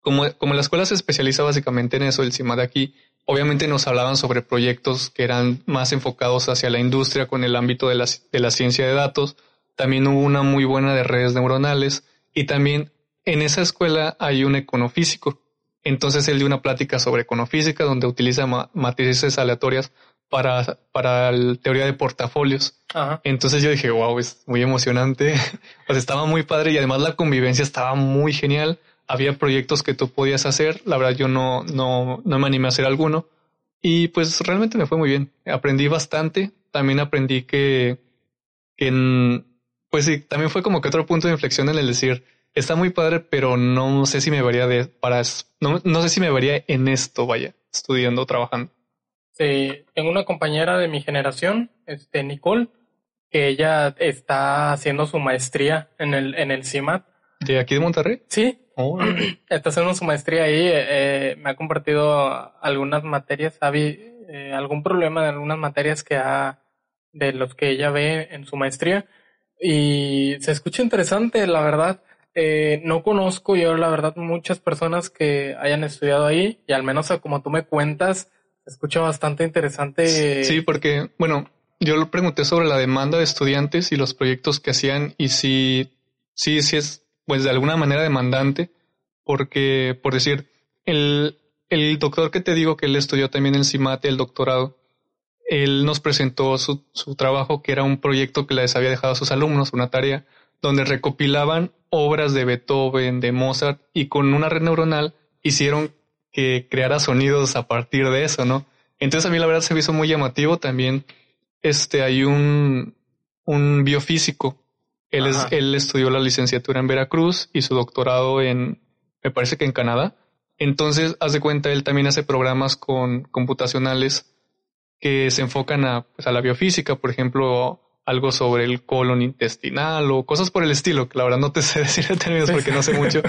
como, como la escuela se especializa básicamente en eso, el CIMA de aquí, obviamente nos hablaban sobre proyectos que eran más enfocados hacia la industria con el ámbito de la, de la ciencia de datos. También hubo una muy buena de redes neuronales y también en esa escuela hay un econofísico. Entonces él dio una plática sobre econofísica donde utiliza matrices aleatorias para, para la teoría de portafolios. Entonces yo dije, wow, es muy emocionante. pues estaba muy padre y además la convivencia estaba muy genial había proyectos que tú podías hacer. La verdad, yo no, no, no me animé a hacer alguno. Y pues realmente me fue muy bien. Aprendí bastante. También aprendí que, que en, pues sí, también fue como que otro punto de inflexión en el decir, está muy padre, pero no sé si me vería de, para, no, no sé si me vería en esto, vaya, estudiando, trabajando. Sí, tengo una compañera de mi generación, este, Nicole, que ella está haciendo su maestría en el, en el CIMAT. ¿De aquí de Monterrey? Sí, Está haciendo su maestría ahí. Eh, me ha compartido algunas materias. Eh, algún problema de algunas materias que ha, de los que ella ve en su maestría. Y se escucha interesante, la verdad. Eh, no conozco yo, la verdad, muchas personas que hayan estudiado ahí. Y al menos como tú me cuentas, escucha bastante interesante. Sí, porque, bueno, yo le pregunté sobre la demanda de estudiantes y los proyectos que hacían. Y si, sí, sí es pues de alguna manera demandante, porque, por decir, el, el doctor que te digo que él estudió también en CIMATE, el doctorado, él nos presentó su, su trabajo, que era un proyecto que les había dejado a sus alumnos, una tarea, donde recopilaban obras de Beethoven, de Mozart, y con una red neuronal hicieron que creara sonidos a partir de eso, ¿no? Entonces a mí la verdad se me hizo muy llamativo también. Este, hay un, un biofísico. Él, es, él estudió la licenciatura en Veracruz y su doctorado en, me parece que en Canadá. Entonces, haz de cuenta, él también hace programas con computacionales que se enfocan a, pues, a la biofísica, por ejemplo, algo sobre el colon intestinal o cosas por el estilo, que la verdad no te sé decir en términos porque no sé mucho,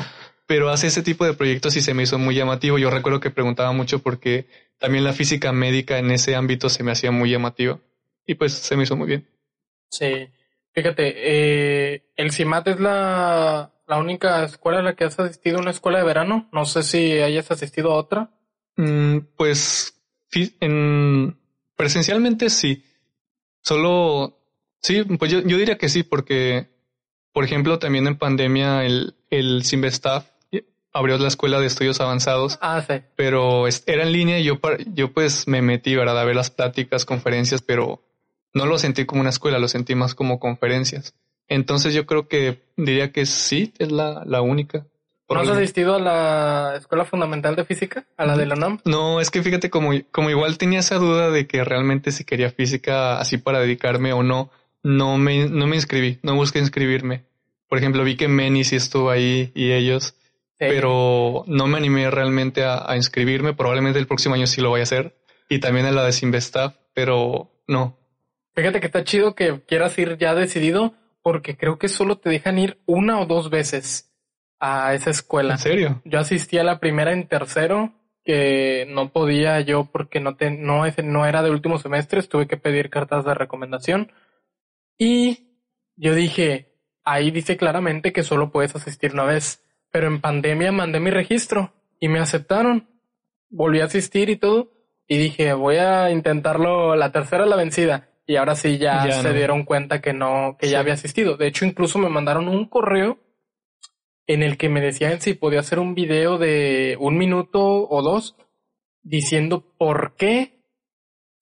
pero hace ese tipo de proyectos y se me hizo muy llamativo. Yo recuerdo que preguntaba mucho porque también la física médica en ese ámbito se me hacía muy llamativa y pues se me hizo muy bien. Sí, fíjate, eh, el CIMAT es la, la única escuela a la que has asistido, una escuela de verano. No sé si hayas asistido a otra. Mm, pues en, presencialmente sí. Solo, sí, pues yo, yo diría que sí, porque, por ejemplo, también en pandemia el, el Simvestaff abrió la escuela de estudios avanzados. Ah, sí. Pero era en línea y yo, yo pues me metí, ¿verdad? A ver las pláticas, conferencias, pero no lo sentí como una escuela, lo sentí más como conferencias. Entonces yo creo que diría que sí, es la, la única. ¿No has asistido a la Escuela Fundamental de Física? ¿A la de la NAM? No, es que fíjate, como, como igual tenía esa duda de que realmente si quería física así para dedicarme o no, no me, no me inscribí, no busqué inscribirme. Por ejemplo, vi que Meni sí estuvo ahí y ellos, pero no me animé realmente a, a, inscribirme. Probablemente el próximo año sí lo voy a hacer. Y también en la de Sinvestaff, pero no. Fíjate que está chido que quieras ir ya decidido, porque creo que solo te dejan ir una o dos veces a esa escuela. ¿En serio? Yo asistí a la primera en tercero, que no podía yo porque no, te, no, no era de último semestre, tuve que pedir cartas de recomendación. Y yo dije, ahí dice claramente que solo puedes asistir una vez, pero en pandemia mandé mi registro y me aceptaron. Volví a asistir y todo, y dije, voy a intentarlo la tercera la vencida. Y ahora sí ya, se dieron cuenta que no, que ya había asistido. De hecho, incluso me mandaron un correo en el que me decían si podía hacer un video de un minuto o dos diciendo por qué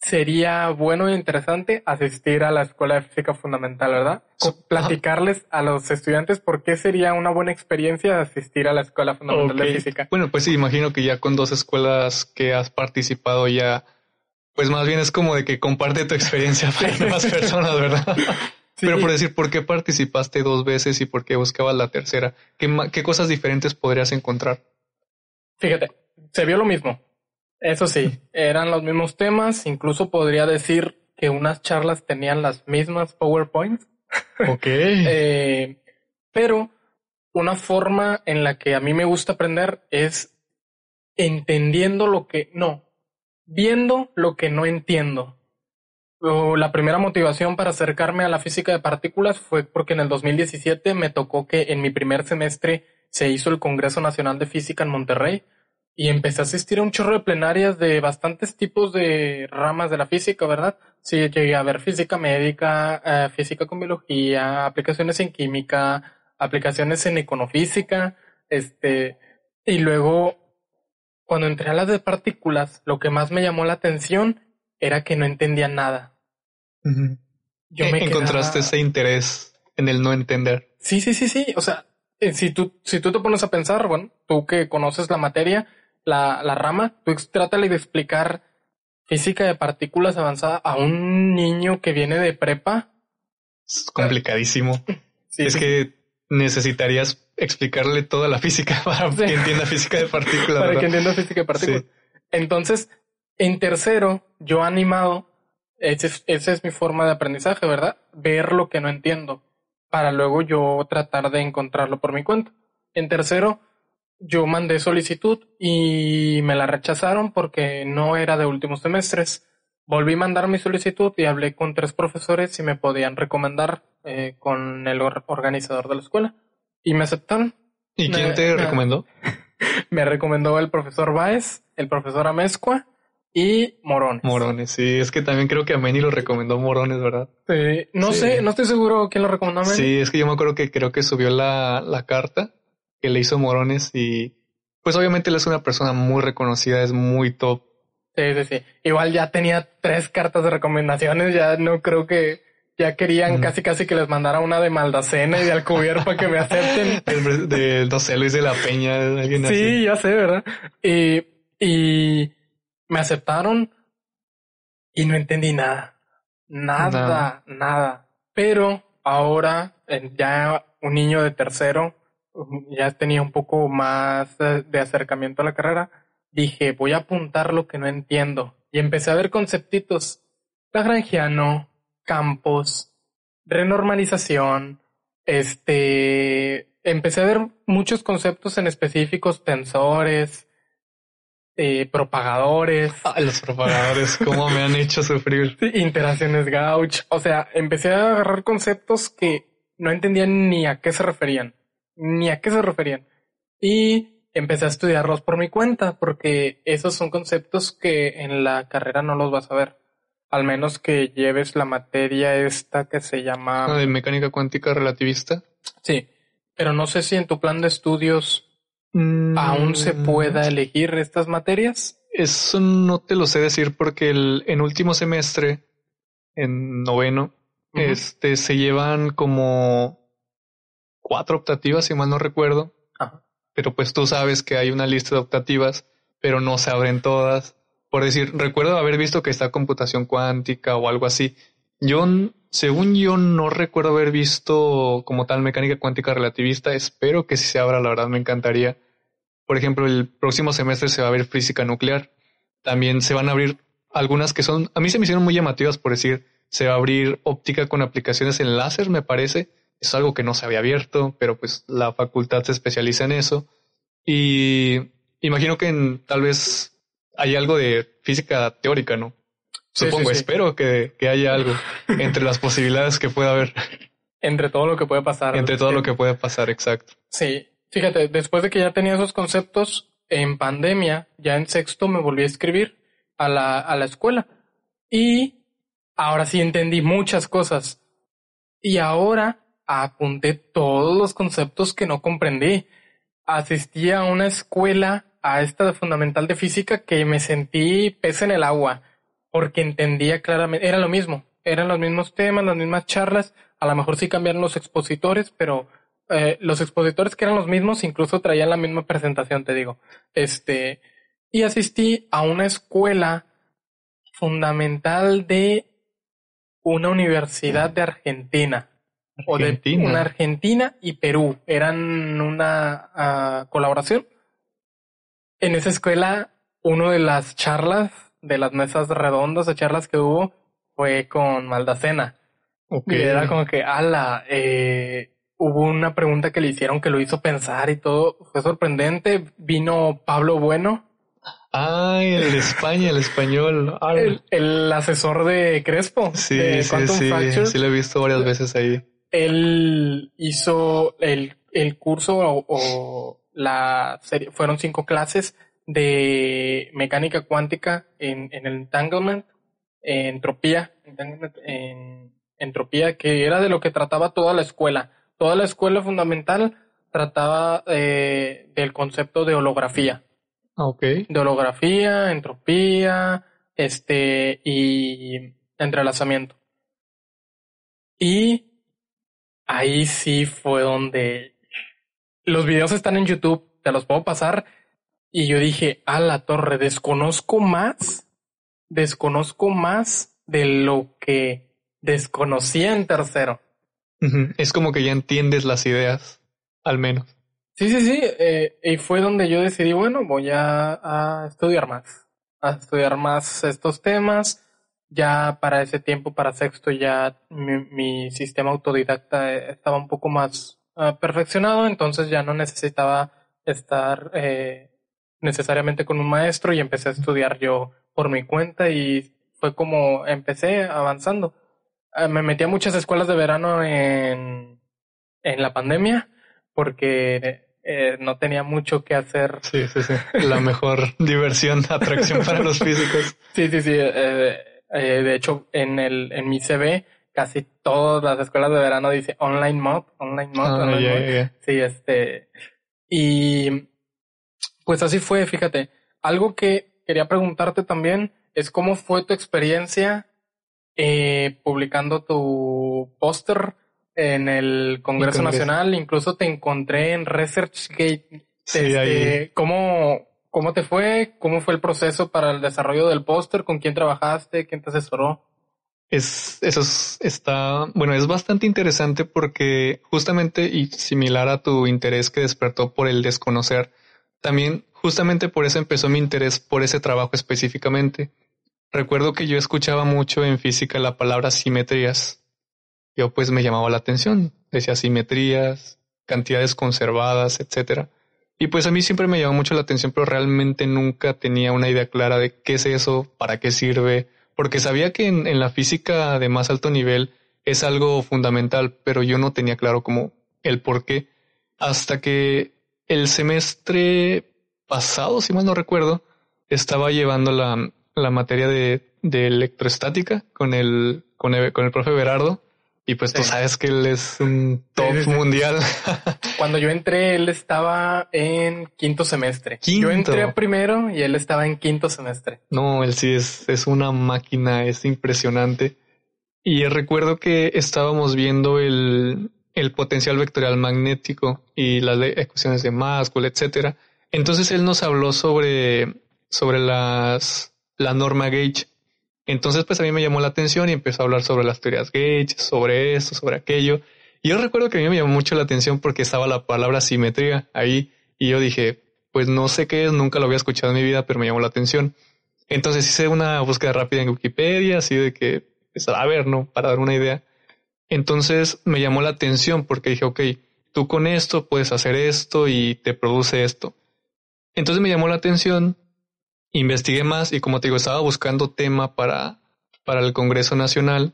sería bueno e interesante asistir a la escuela de física fundamental, ¿verdad? platicarles a los estudiantes por qué sería una buena experiencia asistir a la escuela fundamental de física. Bueno, pues sí, imagino que ya con dos escuelas que has participado ya, pues más bien es como de que comparte tu experiencia para más personas, ¿verdad? Pero por decir, ¿por qué participaste dos veces y por qué buscabas la tercera? ¿Qué, ¿Qué cosas diferentes podrías encontrar? Fíjate, se vio lo mismo. Eso sí, eran los mismos temas. Incluso podría decir que unas charlas tenían las mismas PowerPoints. Ok. eh, pero una forma en la que a mí me gusta aprender es entendiendo lo que no, viendo lo que no entiendo la primera motivación para acercarme a la física de partículas fue porque en el 2017 me tocó que en mi primer semestre se hizo el Congreso Nacional de Física en Monterrey y empecé a asistir a un chorro de plenarias de bastantes tipos de ramas de la física, ¿verdad? Sí, llegué a ver física médica, eh, física con biología, aplicaciones en química, aplicaciones en econofísica, este, y luego cuando entré a las de partículas, lo que más me llamó la atención era que no entendía nada. Yo me encontraste ese interés en el no entender. Sí, sí, sí, sí. O sea, eh, si tú, si tú te pones a pensar, bueno, tú que conoces la materia, la, la rama, tú trátale de explicar física de partículas avanzada a un niño que viene de prepa. Es complicadísimo. es que necesitarías explicarle toda la física para que entienda física de partículas. para que entienda física de partículas. Entonces, en tercero, yo animado, esa es, mi forma de aprendizaje, ¿verdad? Ver lo que no entiendo para luego yo tratar de encontrarlo por mi cuenta. En tercero, yo mandé solicitud y me la rechazaron porque no era de últimos semestres. Volví a mandar mi solicitud y hablé con tres profesores si me podían recomendar eh, con el organizador de la escuela y me aceptaron. ¿Y quién te recomendó? me recomendó el profesor Baez, el profesor Amezcua y Morones. Morones, sí, es que también creo que a Meni lo recomendó Morones, ¿verdad? Sí, no sé, no estoy seguro quién lo recomendó a Meni. Sí, es que yo me acuerdo que creo que subió la, la carta que le hizo Morones y pues obviamente él es una persona muy reconocida, es muy top. Sí, sí, sí. Igual ya tenía tres cartas de recomendaciones, ya no creo que ya querían casi casi que les mandara una de Maldacena y de Alcubierre para que me acepten. de, no sé, Luis de la Peña, alguien así. Sí, ya sé, ¿verdad? Y, y me aceptaron y no entendí nada. Nada, nada. Pero ahora, ya un niño de tercero, ya tenía un poco más de acercamiento a la carrera, dije, voy a apuntar lo que no entiendo. Y empecé a ver conceptitos. Lagrangiano, campos, renormalización, este, empecé a ver muchos conceptos en específicos, tensores, eh, propagadores. los propagadores, cómo me han hecho sufrir. interacciones gauch. O sea, empecé a agarrar conceptos que no entendían ni a qué se referían, ni a qué se referían. Y empecé a estudiarlos por mi cuenta, porque esos son conceptos que en la carrera no los vas a ver. Al menos que lleves la materia esta que se llama... ¿La de mecánica cuántica relativista? Sí, pero no sé si en tu plan de estudios mm. aún se pueda elegir estas materias. Eso no te lo sé decir porque el, en último semestre, en noveno, este, se llevan como cuatro optativas, si mal no recuerdo. Pero pues tú sabes que hay una lista de optativas, pero no se abren todas por decir, recuerdo haber visto que está computación cuántica o algo así. Yo, según yo, no recuerdo haber visto como tal mecánica cuántica relativista. Espero que si se abra, la verdad me encantaría. Por ejemplo, el próximo semestre se va a ver física nuclear. También se van a abrir algunas que son, a mí se me hicieron muy llamativas por decir, se va a abrir óptica con aplicaciones en láser, me parece. Es algo que no se había abierto, pero pues la facultad se especializa en eso. Y imagino que en, tal vez hay algo de física teórica, ¿no? Supongo, espero que, que, haya algo entre las posibilidades que pueda haber. Entre todo lo que puede pasar. Entre todo lo que puede pasar, exacto. Sí, fíjate, después de que ya tenía esos conceptos, en pandemia, ya en sexto me volví a escribir a la, a la escuela. Y ahora sí entendí muchas cosas. Y ahora apunté todos los conceptos que no comprendí. Asistí a una escuela a esta de fundamental de física que me sentí pez en el agua, porque entendía claramente, era lo mismo, eran los mismos temas, las mismas charlas, a lo mejor sí cambiaron los expositores, pero eh, los expositores que eran los mismos incluso traían la misma presentación, te digo. Este, y asistí a una escuela fundamental de una universidad de Argentina. O de una Argentina y Perú. Eran una ah, colaboración en esa escuela, una de las charlas, de las mesas redondas de charlas que hubo, fue con Maldacena. Okay. Y era como que, ala, eh, hubo una pregunta que le hicieron que lo hizo pensar y todo. Fue sorprendente. Vino Pablo Bueno. Ay, el de España, el español. El, asesor de Crespo. Sí, sí, sí. Sí, lo he visto varias veces ahí. Él hizo el, el curso o la serie, fueron cinco clases de mecánica cuántica en, en el entanglement, entropía, en entropía, que era de lo que trataba toda la escuela. Toda la escuela fundamental trataba eh, del concepto de holografía. Ah, ok. De holografía, entropía, este, y entrelazamiento. Y ahí sí fue donde los videos están en YouTube, te los puedo pasar. Y yo dije, a la torre, desconozco más, desconozco más de lo que desconocía en tercero. Es como que ya entiendes las ideas, al menos. Sí, sí, sí. Eh, y fue donde yo decidí, bueno, voy a, estudiar más, a estudiar más estos temas. Ya para ese tiempo, para sexto, ya mi sistema autodidacta eh, estaba un poco más Ah, perfeccionado, entonces ya no necesitaba estar eh, necesariamente con un maestro y empecé a estudiar yo por mi cuenta y fue como empecé avanzando. Ah, me metí a muchas escuelas de verano en, en la pandemia porque eh, no tenía mucho que hacer. Sí, sí, sí. La mejor diversión, atracción para los físicos. Sí, sí, sí. Eh, de hecho, en el en mi CV casi todas las escuelas de verano dice online mod, online mod, ah, online Sí, este. Y pues así fue, fíjate. Algo que quería preguntarte también es cómo fue tu experiencia eh, publicando tu póster en el Congreso, Nacional, incluso te encontré en ResearchGate. Sí, este, ¿cómo, ¿Cómo te fue? ¿Cómo fue el proceso para el desarrollo del póster? ¿Con quién trabajaste? ¿Quién te asesoró? Es, eso está, bueno, es bastante interesante porque justamente y similar a tu interés que despertó por el desconocer, también justamente por eso empezó mi interés por ese trabajo específicamente. Recuerdo que yo escuchaba mucho en física la palabra simetrías. Yo pues me llamaba la atención, decía simetrías, cantidades conservadas, etcétera. Y pues a mí siempre me llamó mucho la atención, pero realmente nunca tenía una idea clara de qué es eso, para qué sirve, porque sabía que en, la física de más alto nivel es algo fundamental, pero yo no tenía claro como el por qué. Hasta que el semestre pasado, si mal no recuerdo, estaba llevando la, la materia de, de electroestática con el, con el, con el profe Berardo y pues tú sabes que él es un top mundial. Cuando yo entré, él estaba en quinto semestre. Yo entré a primero y él estaba en quinto semestre. No, él sí es, es una máquina, es impresionante. Y recuerdo que estábamos viendo el, el potencial vectorial magnético y las ecuaciones de Maxwell, etcétera. Entonces él nos habló sobre, sobre las, la norma gauge entonces, pues a mí me llamó la atención y empezó a hablar sobre las teorías Gauge, sobre esto, sobre aquello. Y yo recuerdo que a mí me llamó mucho la atención porque estaba la palabra simetría ahí y yo dije, pues no sé qué es, nunca lo había escuchado en mi vida, pero me llamó la atención. Entonces hice una búsqueda rápida en Wikipedia, así de que, pues, a ver, ¿no? Para dar una idea. Entonces me llamó la atención porque dije, ok, tú con esto puedes hacer esto y te produce esto. Entonces me llamó la atención investigué más y como te digo, estaba buscando tema para, para el Congreso Nacional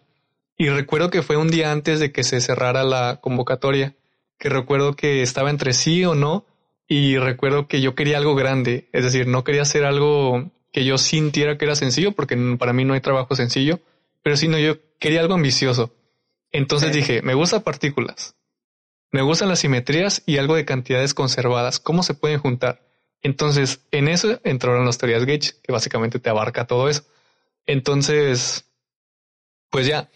y recuerdo que fue un día antes de que se cerrara la convocatoria, que recuerdo que estaba entre sí o no y recuerdo que yo quería algo grande, es decir, no quería hacer algo que yo sintiera que era sencillo, porque para mí no hay trabajo sencillo, pero sino yo quería algo ambicioso. Entonces dije, me gustan partículas, me gustan las simetrías y algo de cantidades conservadas, ¿cómo se pueden juntar? Entonces, en eso entraron las teorías Gauge, que básicamente te abarca todo eso. Entonces, pues ya,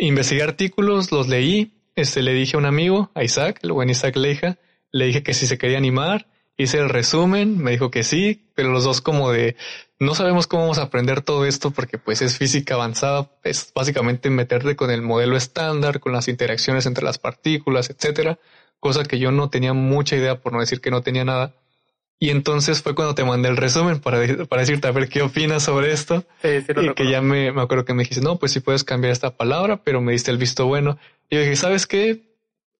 investigué artículos, los leí, este, le dije a un amigo, a Isaac, el buen Isaac Leija, le dije que si se quería animar, hice el resumen, me dijo que sí, pero los dos como de, no sabemos cómo vamos a aprender todo esto porque pues es física avanzada, es básicamente meterte con el modelo estándar, con las interacciones entre las partículas, etcétera, cosa que yo no tenía mucha idea, por no decir que no tenía nada. Y entonces fue cuando te mandé el resumen para, para decirte a ver qué opinas sobre esto. Sí, sí, y que ya me, me acuerdo que me dijiste, no, pues sí puedes cambiar esta palabra, pero me diste el visto bueno. Y yo dije, ¿sabes qué?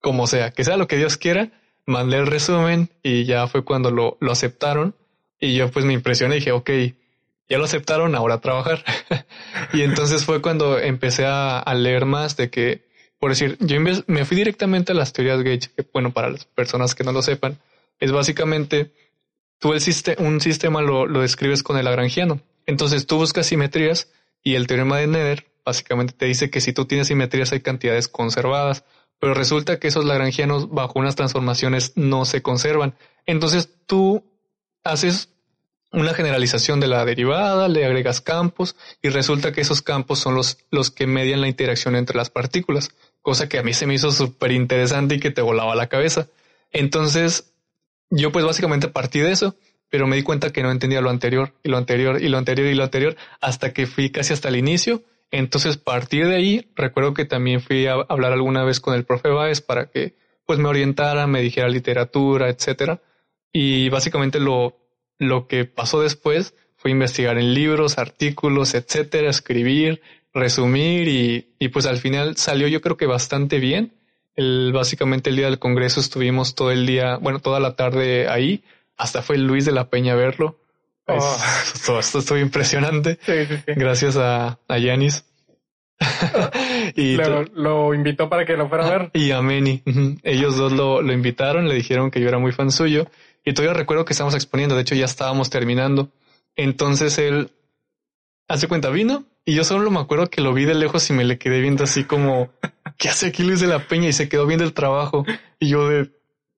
Como sea, que sea lo que Dios quiera, mandé el resumen y ya fue cuando lo, lo aceptaron. Y yo pues me impresioné y dije, ok, ya lo aceptaron, ahora a trabajar. y entonces fue cuando empecé a, a, leer más de que, por decir, yo me fui directamente a las teorías Gauge, que bueno, para las personas que no lo sepan, es básicamente tú el un sistema lo, describes con el lagrangiano. Entonces tú buscas simetrías y el teorema de Nether básicamente te dice que si tú tienes simetrías hay cantidades conservadas, pero resulta que esos lagrangianos bajo unas transformaciones no se conservan. Entonces tú haces una generalización de la derivada, le agregas campos y resulta que esos campos son los, los que median la interacción entre las partículas, cosa que a mí se me hizo súper interesante y que te volaba la cabeza. Entonces yo pues básicamente partí de eso, pero me di cuenta que no entendía lo anterior y lo anterior y lo anterior y lo anterior hasta que fui casi hasta el inicio. Entonces, partir de ahí, recuerdo que también fui a hablar alguna vez con el profe Baez para que pues me orientara, me dijera literatura, etcétera. Y básicamente lo, lo que pasó después fue investigar en libros, artículos, etcétera, escribir, resumir y, y pues al final salió yo creo que bastante bien el, básicamente el día del Congreso estuvimos todo el día, bueno, toda la tarde ahí. Hasta fue Luis de la Peña a verlo. Oh. todo esto estuvo impresionante. Gracias a, a Yanis. y lo invitó para que lo fuera a ver. Y a Meni. Ellos dos lo, lo invitaron, le dijeron que yo era muy fan suyo. Y todavía recuerdo que estábamos exponiendo, de hecho ya estábamos terminando. Entonces él, hace cuenta, vino y yo solo me acuerdo que lo vi de lejos y me le quedé viendo así como, ¿qué hace aquí Luis de la Peña? Y se quedó viendo el trabajo. Y yo de,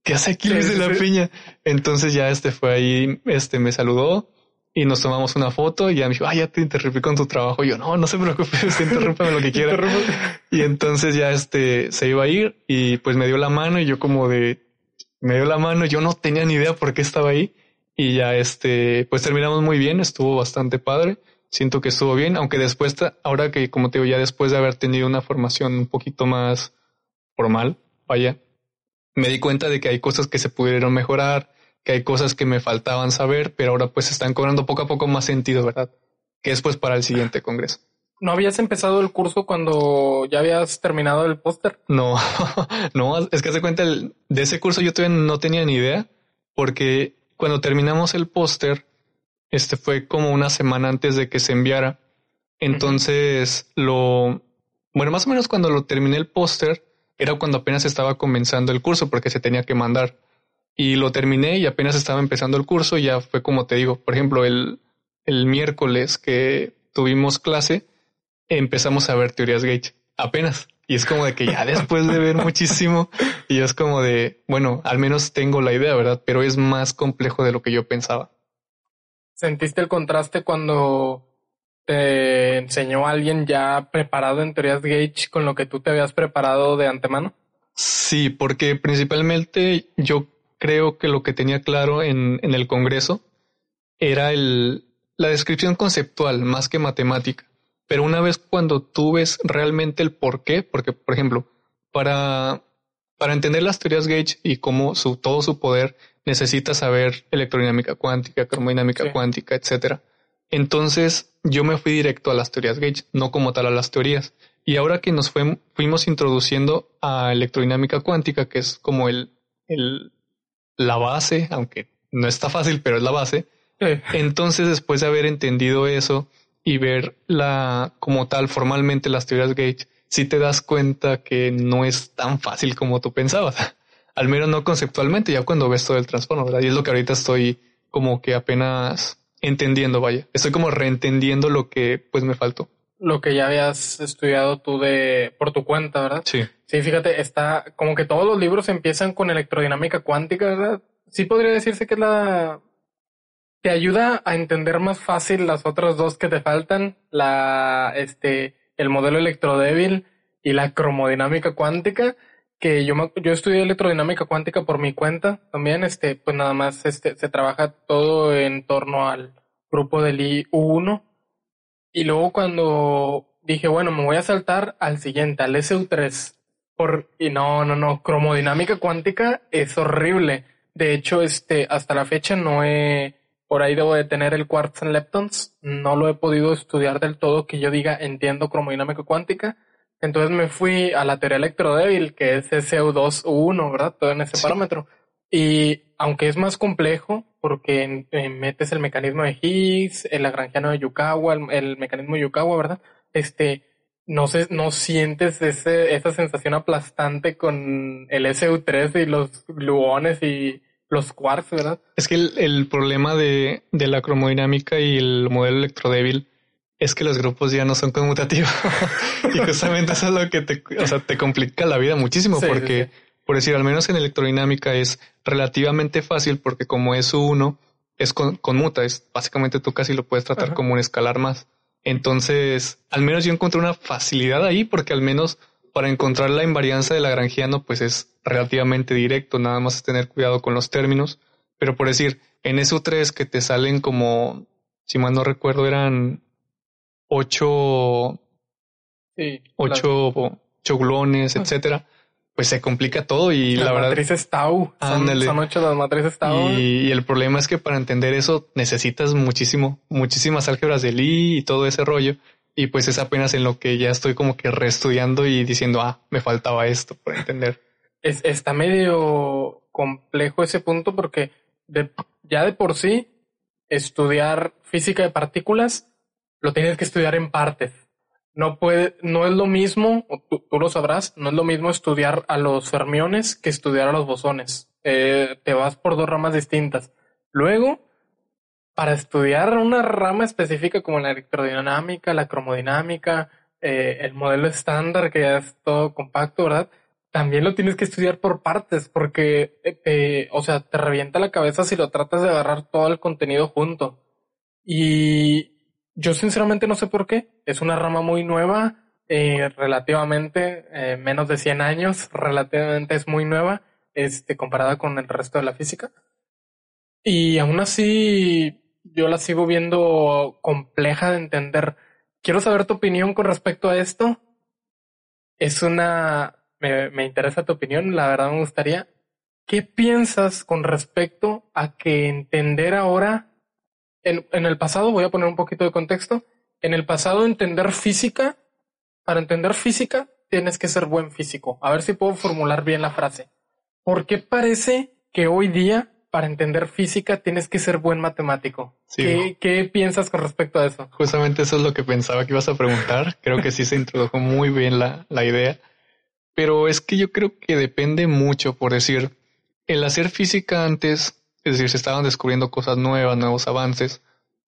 ¿qué hace aquí Luis de la Peña? Entonces ya este fue ahí, este me saludó y nos tomamos una foto y ya me dijo, ah, ya te interrumpí con tu trabajo. Y yo, no, no se preocupe, usted interrúmpame lo que quiera. y entonces ya este se iba a ir y pues me dio la mano y yo como de, me dio la mano, yo no tenía ni idea por qué estaba ahí. Y ya este, pues terminamos muy bien, estuvo bastante padre. Siento que estuvo bien, aunque después, ahora que como te digo, ya después de haber tenido una formación un poquito más formal, vaya, me di cuenta de que hay cosas que se pudieron mejorar, que hay cosas que me faltaban saber, pero ahora pues están cobrando poco a poco más sentido, ¿verdad? Que es pues para el siguiente congreso. ¿No habías empezado el curso cuando ya habías terminado el póster? No, no, es que hace cuenta de ese curso yo todavía no tenía ni idea, porque cuando terminamos el póster, este fue como una semana antes de que se enviara. Entonces lo, bueno, más o menos cuando lo terminé el póster, era cuando apenas estaba comenzando el curso porque se tenía que mandar y lo terminé y apenas estaba empezando el curso. Ya fue como te digo, por ejemplo, el, el miércoles que tuvimos clase, empezamos a ver teorías Gage apenas. Y es como de que ya después de ver muchísimo, y es como de, bueno, al menos tengo la idea, ¿verdad? Pero es más complejo de lo que yo pensaba. ¿Sentiste el contraste cuando te enseñó alguien ya preparado en teorías Gage con lo que tú te habías preparado de antemano? Sí, porque principalmente yo creo que lo que tenía claro en, el Congreso era el, la descripción conceptual más que matemática. Pero una vez cuando tú ves realmente el por qué, porque, por ejemplo, para, para entender las teorías Gage y cómo su, todo su poder, necesitas saber electrodinámica cuántica, cromodinámica cuántica, etcétera. Entonces yo me fui directo a las teorías Gage, no como tal a las teorías. Y ahora que nos fuimos introduciendo a electrodinámica cuántica, que es como el, el, la base, aunque no está fácil, pero es la base. Entonces, después de haber entendido eso y ver la, como tal, formalmente las teorías Gage, sí te das cuenta que no es tan fácil como tú pensabas. Al menos no conceptualmente, ya cuando ves todo el trastorno, ¿verdad? Y es lo que ahorita estoy como que apenas entendiendo, vaya. Estoy como reentendiendo lo que pues me faltó. Lo que ya habías estudiado tú de por tu cuenta, ¿verdad? Sí. Sí, fíjate, está como que todos los libros empiezan con electrodinámica cuántica, ¿verdad? Sí podría decirse que es la te ayuda a entender más fácil las otras dos que te faltan, la este el modelo electrodébil y la cromodinámica cuántica, que yo yo estudié electrodinámica cuántica por mi cuenta también, este pues nada más este se trabaja todo en torno al grupo del I1 y luego cuando dije, bueno, me voy a saltar al siguiente, al SU3 por, y no, no, no, cromodinámica cuántica es horrible. De hecho, este, hasta la fecha no he, por ahí debo de tener el Quartz and Leptons, no lo he podido estudiar del todo que yo diga entiendo cromodinámica cuántica. Entonces me fui a la teoría electrodébil, que es SU2 U1, ¿verdad? Todo en ese parámetro. Y aunque es más complejo, porque metes el mecanismo de Higgs, el lagrangiano de Yukawa, el, el mecanismo de Yukawa, ¿verdad? Este, no sé, no sientes ese, esa sensación aplastante con el SU3 y los gluones y los quarks, ¿verdad? Es que el, problema de, de, la cromodinámica y el modelo electrodébil es que los grupos ya no son conmutativos. y justamente eso es lo que te, o sea, te complica la vida muchísimo porque, por decir, al menos en electrodinámica es relativamente fácil porque como es uno, es con, conmuta, es básicamente tú casi lo puedes tratar como un escalar más. Entonces, al menos yo encontré una facilidad ahí porque al menos para encontrar la invariancia de Lagrangiano pues es relativamente directo, nada más es tener cuidado con los términos. Pero por decir, en SU3 que te salen como, si mal no recuerdo, eran ocho, sí, ocho, ocho gluones, etcétera pues se complica todo y la verdad. Matrices Tau. Son, son, ocho las matrices Tau. Y, el problema es que para entender eso necesitas muchísimo, muchísimas álgebras de Lie y todo ese rollo. Y pues es apenas en lo que ya estoy como que reestudiando y diciendo, ah, me faltaba esto por entender. Es, está medio complejo ese punto porque ya de por sí estudiar física de partículas lo tienes que estudiar en partes no puede, no es lo mismo, tú, lo sabrás, no es lo mismo estudiar a los fermiones que estudiar a los bosones. Eh, te vas por dos ramas distintas. Luego, para estudiar una rama específica como la electrodinámica, la cromodinámica, eh, el modelo estándar que ya es todo compacto, ¿verdad? También lo tienes que estudiar por partes, porque, eh, o sea, te revienta la cabeza si lo tratas de agarrar todo el contenido junto. Y yo sinceramente no sé por qué. Es una rama muy nueva, eh, relativamente eh, menos de 100 años, relativamente es muy nueva, este, comparada con el resto de la física. Y aún así, yo la sigo viendo compleja de entender. Quiero saber tu opinión con respecto a esto. Es una, me, me interesa tu opinión, la verdad me gustaría. ¿Qué piensas con respecto a que entender ahora, en, en el pasado, voy a poner un poquito de contexto, en el pasado entender física, para entender física tienes que ser buen físico. A ver si puedo formular bien la frase. ¿Por qué parece que hoy día para entender física tienes que ser buen matemático. ¿Qué, piensas con respecto a eso? Justamente eso es lo que pensaba que ibas a preguntar. Creo que sí se introdujo muy bien la, la idea. Pero es que yo creo que depende mucho, por decir, el hacer física antes, es decir, se estaban descubriendo cosas nuevas, nuevos avances,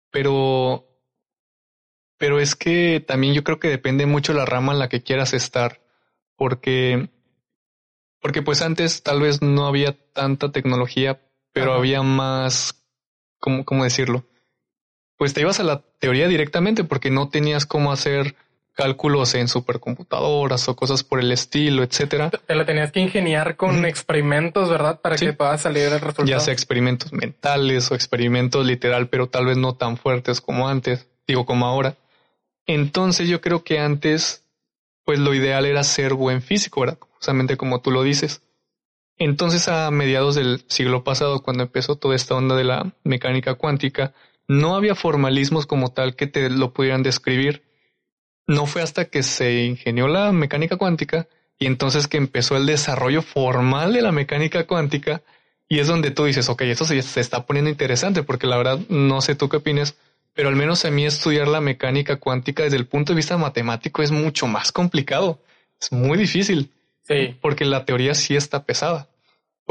pero, pero es que también yo creo que depende mucho la rama en la que quieras estar, porque, porque pues antes tal vez no había tanta tecnología pero había más, ¿cómo, ¿cómo decirlo? Pues te ibas a la teoría directamente porque no tenías cómo hacer cálculos en supercomputadoras o cosas por el estilo, etcétera. Te la tenías que ingeniar con experimentos, ¿verdad? Para que pueda salir el resultado. Ya sea experimentos mentales o experimentos literal, pero tal vez no tan fuertes como antes, digo como ahora. Entonces yo creo que antes, pues lo ideal era ser buen físico, ¿verdad? Justamente como tú lo dices. Entonces, a mediados del siglo pasado, cuando empezó toda esta onda de la mecánica cuántica, no había formalismos como tal que te lo pudieran describir. No fue hasta que se ingenió la mecánica cuántica y entonces que empezó el desarrollo formal de la mecánica cuántica y es donde tú dices, ok, esto se, se está poniendo interesante porque la verdad no sé tú qué opinas, pero al menos a mí estudiar la mecánica cuántica desde el punto de vista matemático es mucho más complicado. Es muy difícil. Sí. Porque la teoría sí está pesada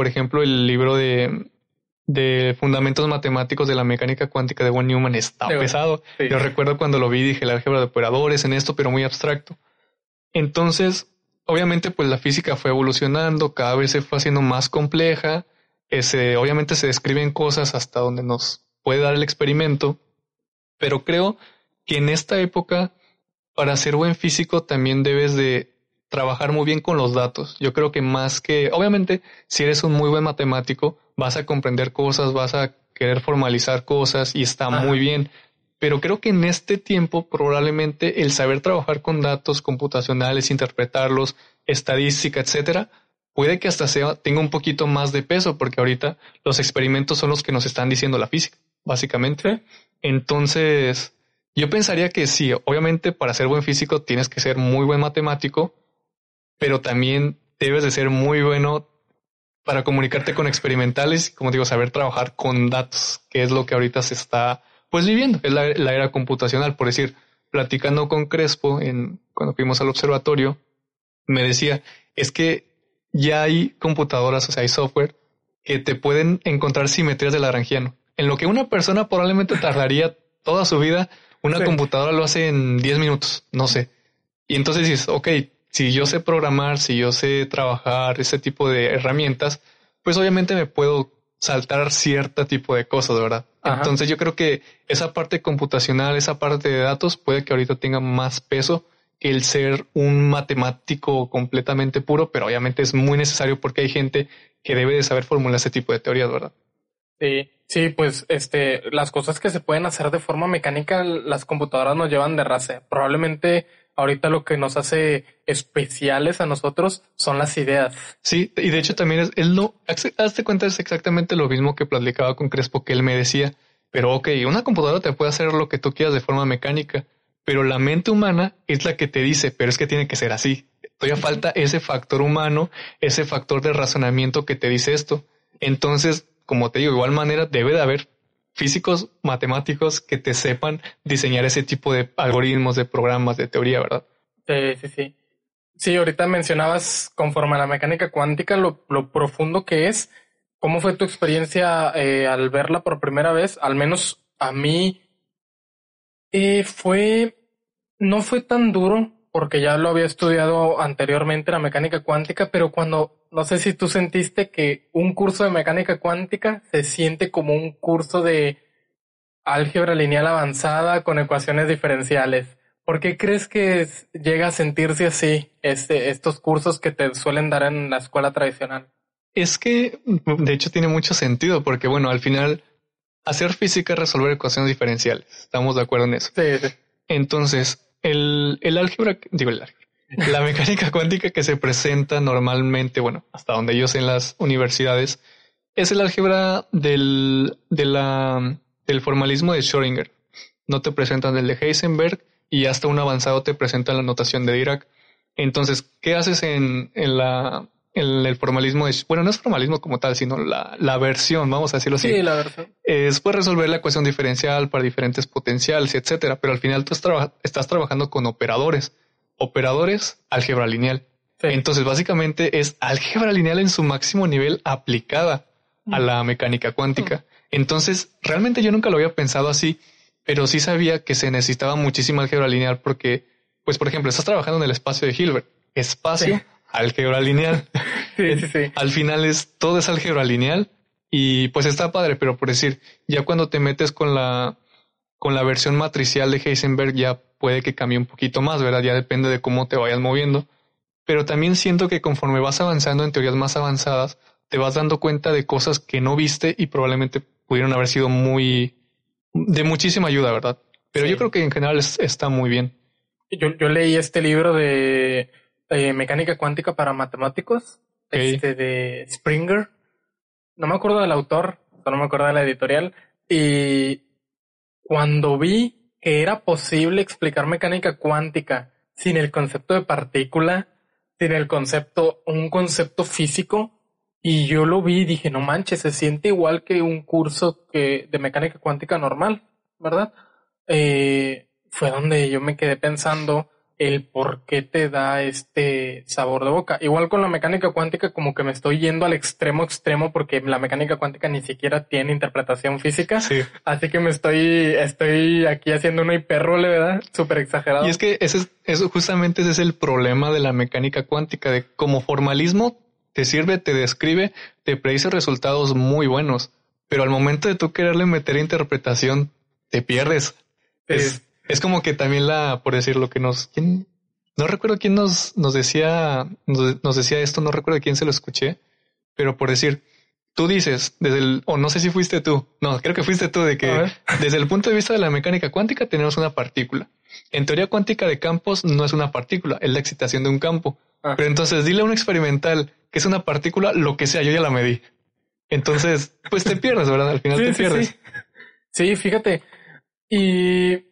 por ejemplo, el libro de, de Fundamentos Matemáticos de la Mecánica Cuántica de von Neumann está pesado. Yo recuerdo cuando lo vi, dije, la álgebra de operadores en esto, pero muy abstracto. Entonces, obviamente, pues la física fue evolucionando, cada vez se fue haciendo más compleja. Ese, obviamente se describen cosas hasta donde nos puede dar el experimento, pero creo que en esta época, para ser buen físico, también debes de trabajar muy bien con los datos. Yo creo que más que, obviamente, si eres un muy buen matemático, vas a comprender cosas, vas a querer formalizar cosas y está muy bien. Pero creo que en este tiempo probablemente el saber trabajar con datos computacionales, interpretarlos, estadística, etcétera, puede que hasta sea, tenga un poquito más de peso, porque ahorita los experimentos son los que nos están diciendo la física, básicamente. Entonces, yo pensaría que sí, obviamente para ser buen físico tienes que ser muy buen matemático, pero también debes de ser muy bueno para comunicarte con experimentales como digo, saber trabajar con datos, que es lo que ahorita se está pues viviendo, es la, era computacional. Por decir, platicando con Crespo en, cuando fuimos al observatorio, me decía, es que ya hay computadoras, o sea, hay software que te pueden encontrar simetrías de Lagrangiano. En lo que una persona probablemente tardaría toda su vida, una computadora lo hace en 10 minutos, no sé. Y entonces dices, ok, si yo sé programar, si yo sé trabajar ese tipo de herramientas, pues obviamente me puedo saltar cierto tipo de cosas, ¿verdad? Entonces yo creo que esa parte computacional, esa parte de datos puede que ahorita tenga más peso que el ser un matemático completamente puro, pero obviamente es muy necesario porque hay gente que debe de saber formular ese tipo de teorías, ¿verdad? Sí, sí, pues este, las cosas que se pueden hacer de forma mecánica, las computadoras nos llevan de raza. Probablemente ahorita lo que nos hace especiales a nosotros son las ideas. Sí, y de hecho también es, él no, hazte cuenta, es exactamente lo mismo que platicaba con Crespo, que él me decía, pero ok, una computadora te puede hacer lo que tú quieras de forma mecánica, pero la mente humana es la que te dice, pero es que tiene que ser así. Todavía falta ese factor humano, ese factor de razonamiento que te dice esto. Entonces, como te digo, de igual manera debe de haber físicos matemáticos que te sepan diseñar ese tipo de algoritmos, de programas, de teoría, ¿verdad? Sí, sí, sí. Sí, ahorita mencionabas conforme a la mecánica cuántica lo, lo profundo que es. ¿Cómo fue tu experiencia eh, al verla por primera vez? Al menos a mí eh, fue, no fue tan duro porque ya lo había estudiado anteriormente la mecánica cuántica, pero cuando no sé si tú sentiste que un curso de mecánica cuántica se siente como un curso de álgebra lineal avanzada con ecuaciones diferenciales. ¿Por qué crees que llega a sentirse así este, estos cursos que te suelen dar en la escuela tradicional? Es que, de hecho, tiene mucho sentido porque, bueno, al final, hacer física es resolver ecuaciones diferenciales. Estamos de acuerdo en eso. Sí, sí. Entonces, el, el álgebra, digo el álgebra, la mecánica cuántica que se presenta normalmente, bueno, hasta donde yo sé en las universidades, es el álgebra del, de la, del formalismo de Schrödinger. No te presentan el de Heisenberg y hasta un avanzado te presentan la notación de Dirac. Entonces, ¿qué haces en, en la en el formalismo de, bueno, no es formalismo como tal, sino la, la versión, vamos a decirlo así. Sí, la versión. Es pues resolver la ecuación diferencial para diferentes potenciales, etcétera. Pero al final tú estás trabajando con operadores. Operadores, álgebra lineal. Entonces, básicamente es álgebra lineal en su máximo nivel aplicada a mm. la mecánica cuántica. Mm. Entonces, realmente yo nunca lo había pensado así, pero sí sabía que se necesitaba muchísima álgebra lineal porque, pues, por ejemplo, estás trabajando en el espacio de Hilbert. Espacio, álgebra lineal. sí, sí, sí. Al final es todo es álgebra lineal y pues está padre, pero por decir, ya cuando te metes con la con la versión matricial de Heisenberg ya puede que cambie un poquito más, ¿verdad? Ya depende de cómo te vayas moviendo. Pero también siento que conforme vas avanzando en teorías más avanzadas, te vas dando cuenta de cosas que no viste y probablemente pudieron haber sido muy de muchísima ayuda, ¿verdad? Pero yo creo que en general está muy bien. Yo, yo leí este libro de eh, mecánica cuántica para matemáticos, este de Springer. No me acuerdo del autor, no me acuerdo de la editorial. Y cuando vi que era posible explicar mecánica cuántica sin el concepto de partícula, sin el concepto, un concepto físico, y yo lo vi y dije, no manches, se siente igual que un curso que, de mecánica cuántica normal, ¿verdad? Eh, fue donde yo me quedé pensando el por qué te da este sabor de boca. Igual con la mecánica cuántica, como que me estoy yendo al extremo extremo porque la mecánica cuántica ni siquiera tiene interpretación física. Sí. Así que me estoy, estoy aquí haciendo una hiperrole, ¿verdad? Súper exagerado. Y es que ese es, eso justamente ese es el problema de la mecánica cuántica, de como formalismo te sirve, te describe, te predice resultados muy buenos, pero al momento de tú quererle meter interpretación, te pierdes. Es, es como que también la, por decir lo que nos, ¿quién? no recuerdo quién nos, nos decía, nos, decía esto, no recuerdo quién se lo escuché, pero por decir, tú dices, desde el, o no sé si fuiste tú, no, creo que fuiste tú, de que desde el punto de vista de la mecánica cuántica tenemos una partícula. En teoría cuántica de campos no es una partícula, es la excitación de un campo. Ah. Pero entonces dile a un experimental que es una partícula, lo que sea, yo ya la medí. Entonces, pues te pierdes, ¿verdad? Al final te pierdes. sí, fíjate. Y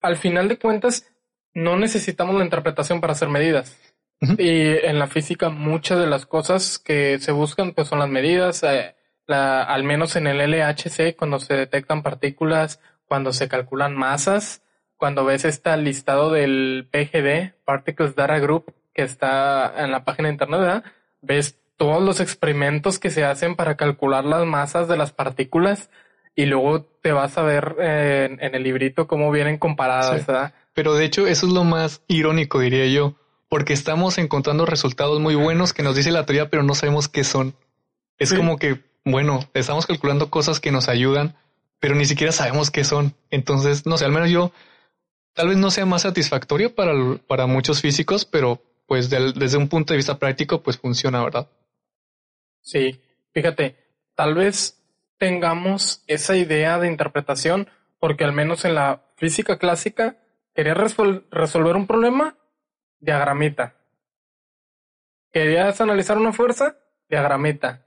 al final de cuentas, no necesitamos la interpretación para hacer medidas. Y en la física muchas de las cosas que se buscan pues son las medidas, eh, la, al menos en el LHC cuando se detectan partículas, cuando se calculan masas, cuando ves este listado del PGD, Particles Data Group, que está en la página de internet, ves todos los experimentos que se hacen para calcular las masas de las partículas y luego te vas a ver eh, en, el librito cómo vienen comparadas, ¿verdad? Pero de hecho eso es lo más irónico, diría yo, porque estamos encontrando resultados muy buenos que nos dice la teoría, pero no sabemos qué son. Es como que, bueno, estamos calculando cosas que nos ayudan, pero ni siquiera sabemos qué son. Entonces, no sé, al menos yo, tal vez no sea más satisfactorio para, para muchos físicos, pero pues desde un punto de vista práctico, pues funciona, ¿verdad? Sí, fíjate, tal vez tengamos esa idea de interpretación, porque al menos en la física clásica, querías resolver un problema, diagramita. Querías analizar una fuerza, diagramita.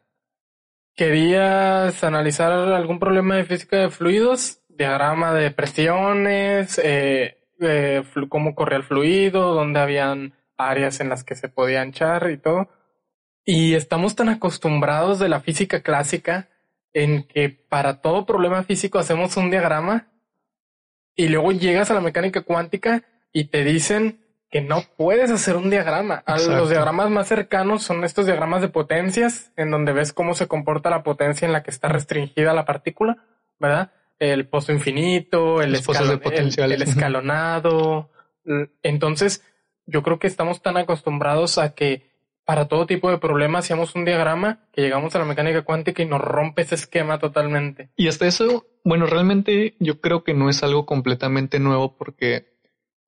Querías analizar algún problema de física de fluidos, diagrama de presiones, eh, cómo corría el fluido, dónde habían áreas en las que se podía anchar y todo. Y estamos tan acostumbrados de la física clásica en que para todo problema físico hacemos un diagrama y luego llegas a la mecánica cuántica y te dicen que no puedes hacer un diagrama. Los diagramas más cercanos son estos diagramas de potencias, en donde ves cómo se comporta la potencia en la que está restringida la partícula, ¿verdad? El pozo infinito, el, el escalonado. Entonces, yo creo que estamos tan acostumbrados a que para todo tipo de problemas hacíamos un diagrama que llegamos a la mecánica cuántica y nos rompe ese esquema totalmente. Y hasta eso, bueno, realmente yo creo que no es algo completamente nuevo porque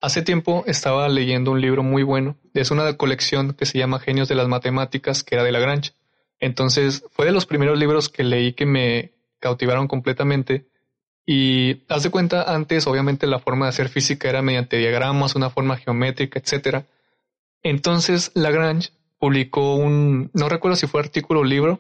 hace tiempo estaba leyendo un libro muy bueno. Es una colección que se llama Genios de las Matemáticas, que era de Lagrange. Entonces fue de los primeros libros que leí que me cautivaron completamente. Y haz de cuenta, antes obviamente la forma de hacer física era mediante diagramas, una forma geométrica, etc. Entonces Lagrange publicó un, no recuerdo si fue artículo o libro,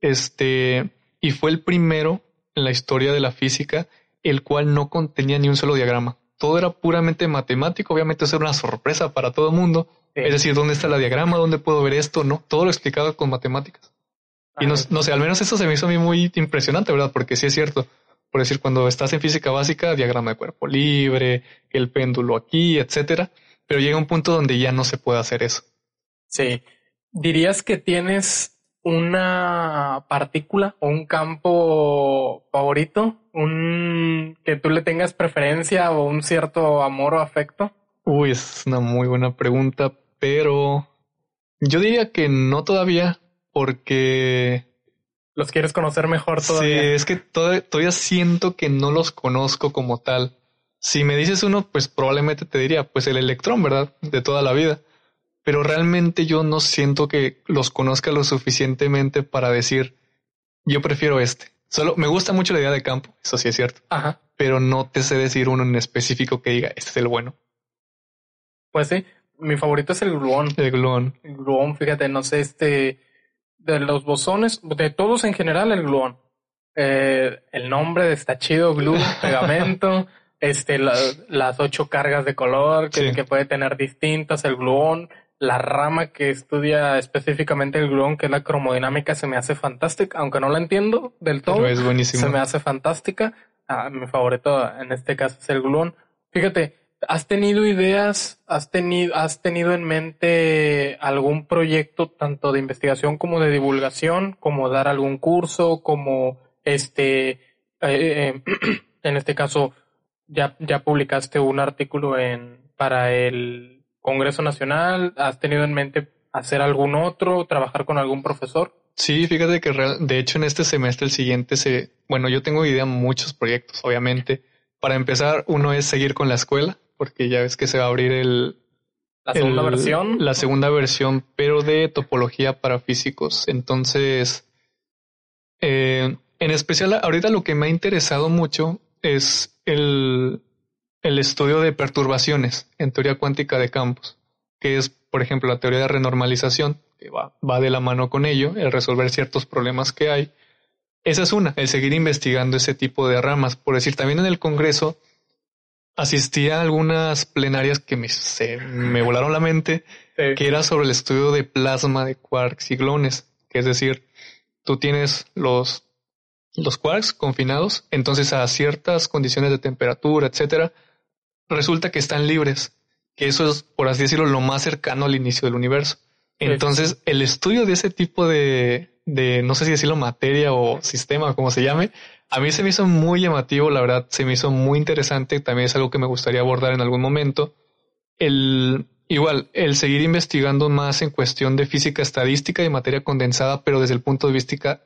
este, y fue el primero en la historia de la física, el cual no contenía ni un solo diagrama. Todo era puramente matemático, obviamente eso era una sorpresa para todo el mundo. Es decir, ¿dónde está la diagrama? ¿Dónde puedo ver esto? No, todo lo explicaba con matemáticas. Y no, no, sé, al menos eso se me hizo a mí muy impresionante, ¿verdad? Porque sí es cierto. Por decir, cuando estás en física básica, diagrama de cuerpo libre, el péndulo aquí, etcétera. Pero llega un punto donde ya no se puede hacer eso. Sí. ¿Dirías que tienes una partícula o un campo favorito? ¿Un que tú le tengas preferencia o un cierto amor o afecto? Uy, es una muy buena pregunta, pero yo diría que no todavía, porque los quieres conocer mejor todavía. Sí, es que todavía siento que no los conozco como tal. Si me dices uno, pues probablemente te diría, pues el electrón, ¿verdad? De toda la vida pero realmente yo no siento que los conozca lo suficientemente para decir, yo prefiero este. Solo me gusta mucho la idea de campo, eso sí es cierto. Ajá. Pero no te sé decir uno en específico que diga, este es el bueno. Pues sí, mi favorito es el gluón. El gluón. El gluón, fíjate, no sé, este, de los bosones, de todos en general, el gluón. Eh, el nombre está chido, glue, pegamento, este, las ocho cargas de color que, que puede tener distintas, el gluón, la rama que estudia específicamente el gluón, que es la cromodinámica, se me hace fantástica, aunque no la entiendo del todo. es buenísimo. Se me hace fantástica. Ah, mi favorito en este caso es el gluón. Fíjate, ¿has tenido ideas, has tenido, has tenido en mente algún proyecto tanto de investigación como de divulgación, como dar algún curso, como este, eh, eh, en este caso, ya, ya publicaste un artículo en, para el Congreso Nacional? ¿Has tenido en mente hacer algún otro, trabajar con algún profesor? Sí, fíjate que de hecho en este semestre el siguiente se, bueno, yo tengo idea muchos proyectos, obviamente. Para empezar, uno es seguir con la escuela, porque ya ves que se va a abrir el la segunda versión. La segunda versión, pero de topología para físicos. Entonces, eh, en especial ahorita lo que me ha interesado mucho es el el estudio de perturbaciones en teoría cuántica de campos, que es, por ejemplo, la teoría de renormalización, que va, va de la mano con ello, el resolver ciertos problemas que hay. Esa es una, el seguir investigando ese tipo de ramas. Por decir, también en el Congreso asistí a algunas plenarias que me, se, me volaron la mente, que era sobre el estudio de plasma de quarks y gluones, que es decir, tú tienes los, los quarks confinados, entonces a ciertas condiciones de temperatura, etcétera, resulta que están libres, que eso es, por así decirlo, lo más cercano al inicio del universo. Entonces, el estudio de ese tipo de, de, no sé si decirlo, materia o sistema, como se llame, a mí se me hizo muy llamativo, la verdad, se me hizo muy interesante, también es algo que me gustaría abordar en algún momento. El, igual, el seguir investigando más en cuestión de física estadística y materia condensada, pero desde el punto de vista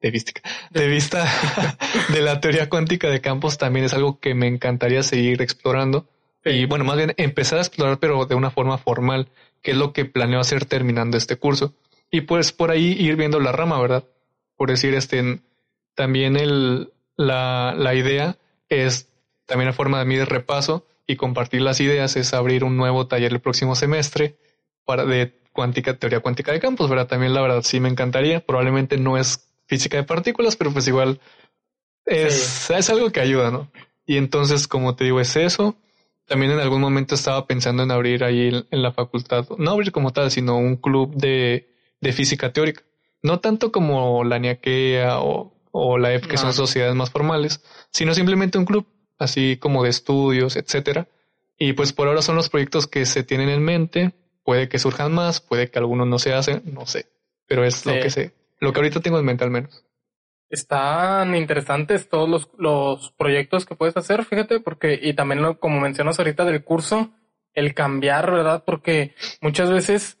de vista, de vista de la teoría cuántica de campos también es algo que me encantaría seguir explorando. Y bueno, más bien empezar a explorar, pero de una forma formal, que es lo que planeo hacer terminando este curso. Y pues por ahí ir viendo la rama, ¿verdad? Por decir, este, también el, la, la idea es también a forma de mí de repaso y compartir las ideas es abrir un nuevo taller el próximo semestre para de cuántica, teoría cuántica de campos, ¿verdad? También la verdad sí me encantaría. Probablemente no es física de partículas, pero pues igual es, es algo que ayuda, ¿no? Y entonces, como te digo, es eso. También en algún momento estaba pensando en abrir ahí en, la facultad, no abrir como tal, sino un club de, de física teórica. No tanto como la NIAQUEA o, o la EF, que son sociedades más formales, sino simplemente un club, así como de estudios, etcétera. Y pues por ahora son los proyectos que se tienen en mente. Puede que surjan más, puede que algunos no se hacen, no sé. Pero es lo que sé, lo que ahorita tengo en mente al menos. Están interesantes todos los, los proyectos que puedes hacer, fíjate, porque, y también lo, como mencionas ahorita del curso, el cambiar, ¿verdad? Porque muchas veces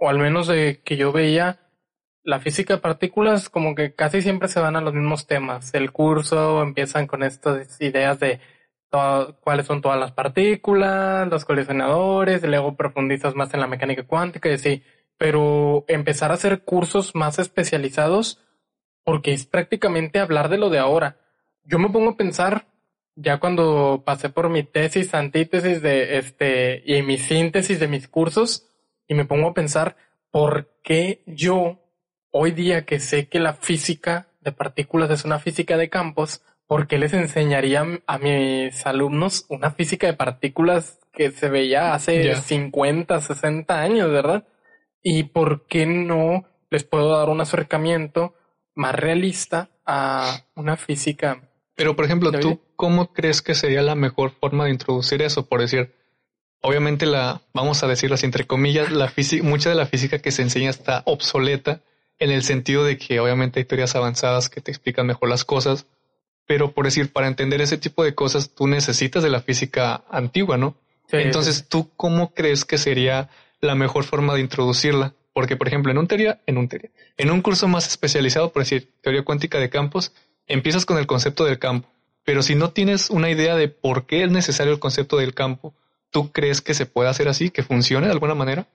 o al menos de que yo veía, la física de partículas como que casi siempre se van a los mismos temas. El curso empiezan con estas ideas de cuáles son todas las partículas, los colisionadores, y luego profundizas más en la mecánica cuántica y así. Pero empezar a hacer cursos más especializados porque es prácticamente hablar de lo de ahora. Yo me pongo a pensar, ya cuando pasé por mi tesis, antítesis de este, y mi síntesis de mis cursos, y me pongo a pensar, ¿por qué yo, hoy día que sé que la física de partículas es una física de campos, ¿por qué les enseñaría a mis alumnos una física de partículas que se veía hace 50, 60 años, verdad? ¿Y por qué no les puedo dar un acercamiento más realista a una física? Pero, por ejemplo, ¿tú cómo crees que sería la mejor forma de introducir eso? Por decir, obviamente la, vamos a decirlas entre comillas, la física, mucha de la física que se enseña está obsoleta en el sentido de que obviamente hay teorías avanzadas que te explican mejor las cosas, pero por decir, para entender ese tipo de cosas, tú necesitas de la física antigua, ¿no? Entonces, ¿tú cómo crees que sería la mejor forma de introducirla? Porque, por ejemplo, en un teoría, en un teoría, en un curso más especializado, por decir, teoría cuántica de campos, empiezas con el concepto del campo. Pero si no tienes una idea de por qué es necesario el concepto del campo, ¿tú crees que se puede hacer así, que funcione de alguna manera?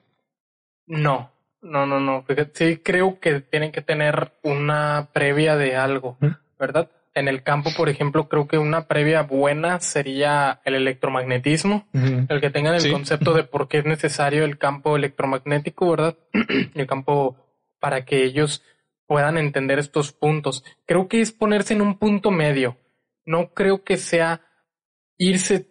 No, no, no, no. Sí creo que tienen que tener una previa de algo, ¿verdad? En el campo, por ejemplo, creo que una previa buena sería el electromagnetismo, el que tengan el concepto de por qué es necesario el campo electromagnético, ¿verdad? el campo para que ellos puedan entender estos puntos. Creo que es ponerse en un punto medio. No creo que sea irse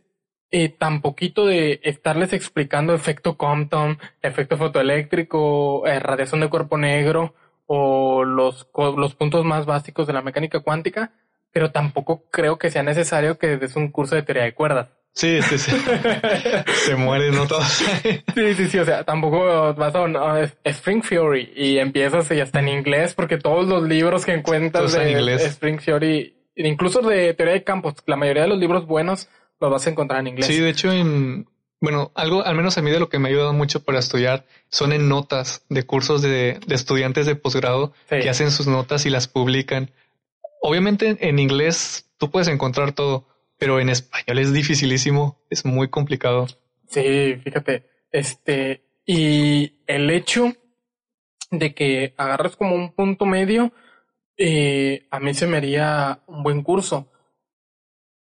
eh, tan poquito de estarles explicando efecto Compton, efecto fotoeléctrico, eh, radiación de cuerpo negro o los, los puntos más básicos de la mecánica cuántica pero tampoco creo que sea necesario que des un curso de teoría de cuerdas. Sí, sí, sí. Se mueren, ¿no? Todos. sí, sí, sí. O sea, tampoco vas a Spring Fury y empiezas y ya está en inglés porque todos los libros que encuentras de Spring Fury, incluso de teoría de campos, la mayoría de los libros buenos los vas a encontrar en inglés. Sí, de hecho, en, bueno, algo, al menos a mí de lo que me ha ayudado mucho para estudiar son en notas de cursos de, de estudiantes de posgrado que hacen sus notas y las publican obviamente en inglés tú puedes encontrar todo, pero en español es dificilísimo, es muy complicado. Sí, fíjate, este, y el hecho de que agarres como un punto medio, eh, a mí se me haría un buen curso.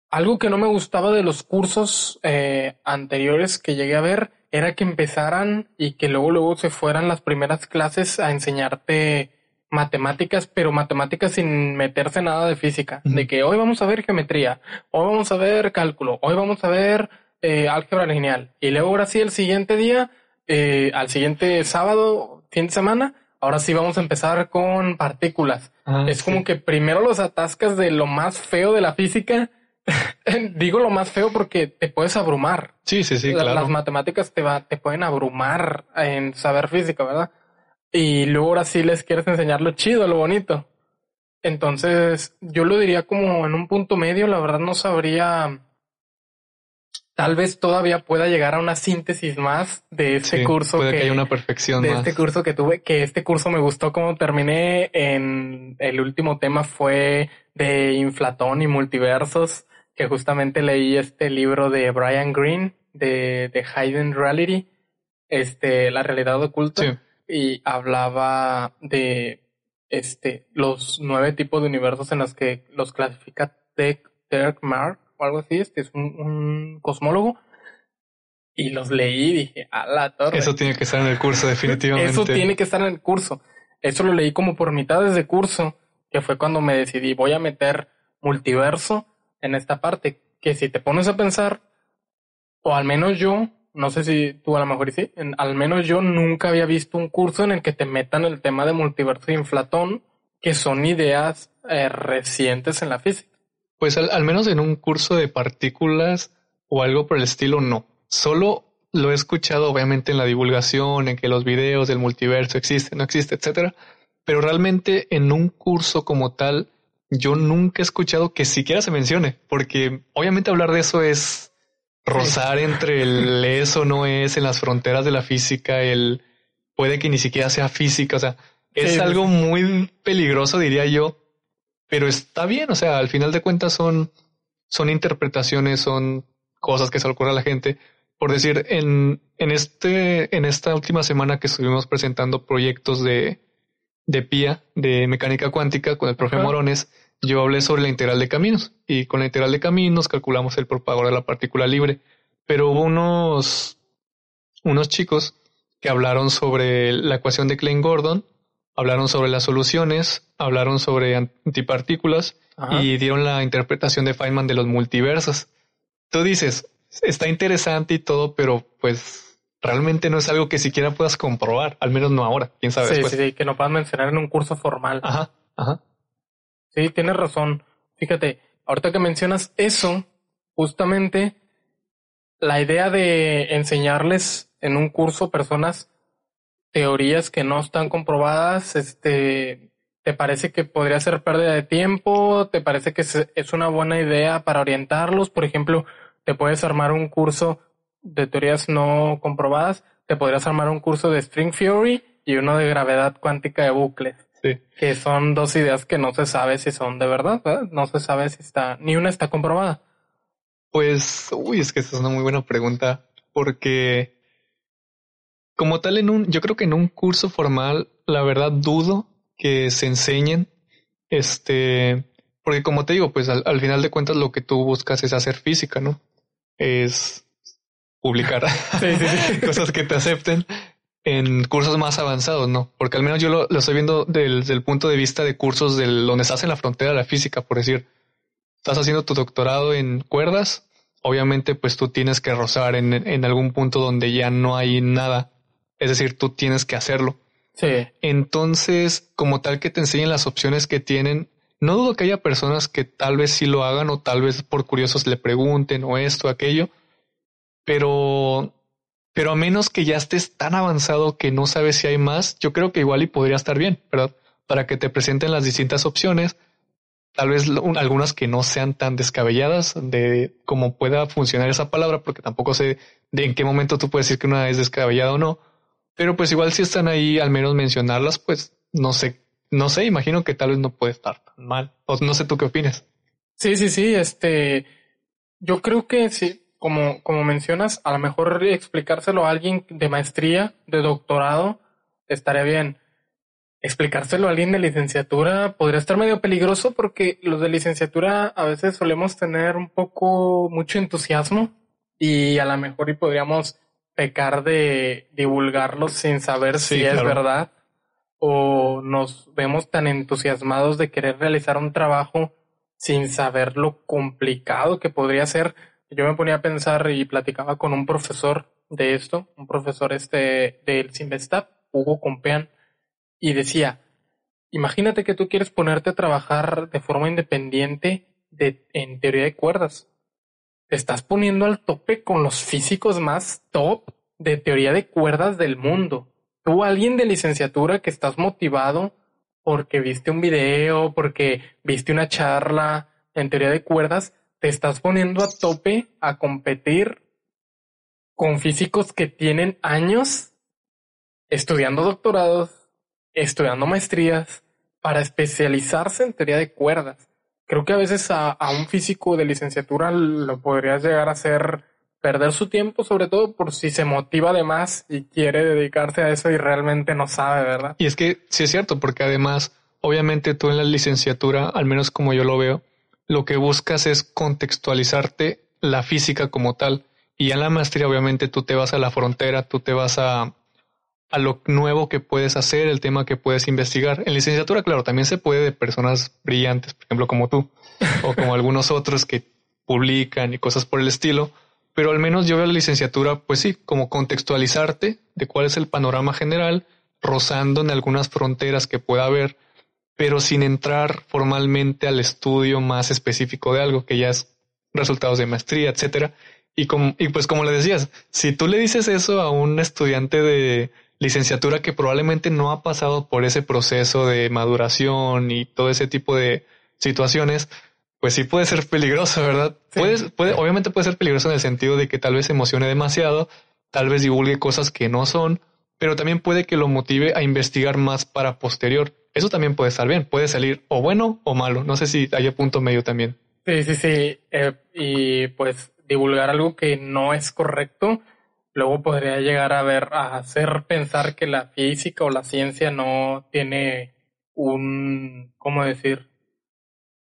Algo que no me gustaba de los cursos eh, anteriores que llegué a ver era que empezaran y que luego luego se fueran las primeras clases a enseñarte matemáticas, pero matemáticas sin meterse nada de física. De que hoy vamos a ver geometría, hoy vamos a ver cálculo, hoy vamos a ver eh, álgebra lineal. Y luego ahora sí el siguiente día, eh, al siguiente sábado, fin de semana, ahora sí vamos a empezar con partículas. Ah, es como que primero los atascas de lo más feo de la física. Digo lo más feo porque te puedes abrumar. Sí, sí, sí, claro. Las matemáticas te, va, te pueden abrumar en saber física, ¿verdad? Y luego ahora sí les quieres enseñar lo chido, lo bonito. Entonces, yo lo diría como en un punto medio, la verdad no sabría. Tal vez todavía pueda llegar a una síntesis más de este curso. Puede que, haya una perfección de este curso que tuve, que este curso me gustó como terminé en el último tema fue de inflatón y multiversos, que justamente leí este libro de Brian Greene de, de Hidden Reality, este, la realidad oculta. Sí y hablaba de este los nueve tipos de universos en los que los clasifica Dirk Mark o algo así, este es un, cosmólogo. Y los leí y dije, a la torre. Eso tiene que estar en el curso, definitivamente. Eso tiene que estar en el curso. Eso lo leí como por mitad de curso, que fue cuando me decidí, voy a meter multiverso en esta parte. Que si te pones a pensar, o al menos yo, no sé si tú a lo mejor sí, al menos yo nunca había visto un curso en el que te metan el tema de multiverso y inflatón, que son ideas eh, recientes en la física. Pues al, menos en un curso de partículas o algo por el estilo, no. Solo lo he escuchado obviamente en la divulgación, en que los videos del multiverso existen, no existe, etcétera. Pero realmente en un curso como tal, yo nunca he escuchado que siquiera se mencione, porque obviamente hablar de eso es rozar entre el es o no es en las fronteras de la física, el puede que ni siquiera sea física, o sea, es algo muy peligroso, diría yo, pero está bien, o sea, al final de cuentas son, son interpretaciones, son cosas que se le ocurre a la gente. Por decir, en, en este, en esta última semana que estuvimos presentando proyectos de, de PIA, de mecánica cuántica, con el profe Morones, yo hablé sobre la integral de caminos y con la integral de caminos calculamos el propagador de la partícula libre. Pero hubo unos, unos chicos que hablaron sobre la ecuación de Klein-Gordon, hablaron sobre las soluciones, hablaron sobre antipartículas y dieron la interpretación de Feynman de los multiversos. Tú dices, está interesante y todo, pero pues realmente no es algo que siquiera puedas comprobar, al menos no ahora, quién sabe. Sí, sí, que no puedas mencionar en un curso formal. Ajá, ajá. Sí, tienes razón. Fíjate, ahorita que mencionas eso, justamente la idea de enseñarles en un curso personas teorías que no están comprobadas, este, ¿te parece que podría ser pérdida de tiempo? ¿Te parece que es una buena idea para orientarlos? Por ejemplo, te puedes armar un curso de teorías no comprobadas, te podrías armar un curso de String Theory y uno de gravedad cuántica de bucles. Sí. Que son dos ideas que no se sabe si son de verdad, No se sabe si está, ni una está comprobada. Pues, uy, es que esa es una muy buena pregunta, porque como tal en un, yo creo que en un curso formal, la verdad dudo que se enseñen, este, porque como te digo, pues al, final de cuentas lo que tú buscas es hacer física, ¿no? Es publicar cosas que te acepten en cursos más avanzados, ¿no? Porque al menos yo lo, estoy viendo desde el punto de vista de cursos del, donde estás en la frontera de la física, por decir, estás haciendo tu doctorado en cuerdas, obviamente pues tú tienes que rozar en, en algún punto donde ya no hay nada. Es decir, tú tienes que hacerlo. Sí. Entonces, como tal que te enseñen las opciones que tienen, no dudo que haya personas que tal vez sí lo hagan o tal vez por curiosos le pregunten o esto, aquello, pero, pero a menos que ya estés tan avanzado que no sabes si hay más, yo creo que igual y podría estar bien, ¿verdad? Para que te presenten las distintas opciones, tal vez algunas que no sean tan descabelladas de cómo pueda funcionar esa palabra, porque tampoco sé de en qué momento tú puedes decir que una es descabellada o no. Pero pues igual si están ahí, al menos mencionarlas, pues no sé, no sé, imagino que tal vez no puede estar tan mal. O no sé tú qué opinas. Sí, sí, sí, este, yo creo que sí, como, como mencionas, a lo mejor explicárselo a alguien de maestría, de doctorado, estaría bien explicárselo a alguien de licenciatura podría estar medio peligroso porque los de licenciatura a veces solemos tener un poco mucho entusiasmo y a lo mejor y podríamos pecar de divulgarlos sin saber si es verdad o nos vemos tan entusiasmados de querer realizar un trabajo sin saber lo complicado que podría ser. Yo me ponía a pensar y platicaba con un profesor de esto, un profesor este del Simvestab, Hugo Compean, y decía, imagínate que tú quieres ponerte a trabajar de forma independiente de, en teoría de cuerdas. Te estás poniendo al tope con los físicos más top de teoría de cuerdas del mundo. Tú, alguien de licenciatura que estás motivado porque viste un video, porque viste una charla en teoría de cuerdas, te estás poniendo a tope a competir con físicos que tienen años estudiando doctorados, estudiando maestrías para especializarse en teoría de cuerdas. Creo que a veces a, un físico de licenciatura lo podrías llegar a hacer perder su tiempo, sobre todo por si se motiva de más y quiere dedicarse a eso y realmente no sabe, ¿verdad? Y es que sí es cierto, porque además, obviamente tú en la licenciatura, al menos como yo lo veo, lo que buscas es contextualizarte la física como tal. Y en la maestría, obviamente, tú te vas a la frontera, tú te vas a, a lo nuevo que puedes hacer, el tema que puedes investigar. En licenciatura, claro, también se puede de personas brillantes, por ejemplo, como tú, o como algunos otros que publican y cosas por el estilo. Pero al menos yo veo la licenciatura, pues sí, como contextualizarte de cuál es el panorama general, rozando en algunas fronteras que pueda haber, pero sin entrar formalmente al estudio más específico de algo que ya es resultados de maestría, etcétera. Y, como, y pues como le decías, si tú le dices eso a un estudiante de licenciatura que probablemente no ha pasado por ese proceso de maduración y todo ese tipo de situaciones, pues sí puede ser peligroso, ¿verdad? Puede, puede, obviamente puede ser peligroso en el sentido de que tal vez se emocione demasiado, tal vez divulgue cosas que no son, pero también puede que lo motive a investigar más para posterior. Eso también puede estar bien, puede salir o bueno o malo. No sé si hay punto medio también. Sí, sí, sí. Eh, y pues divulgar algo que no es correcto, luego podría llegar a ver, a hacer pensar que la física o la ciencia no tiene un, ¿cómo decir?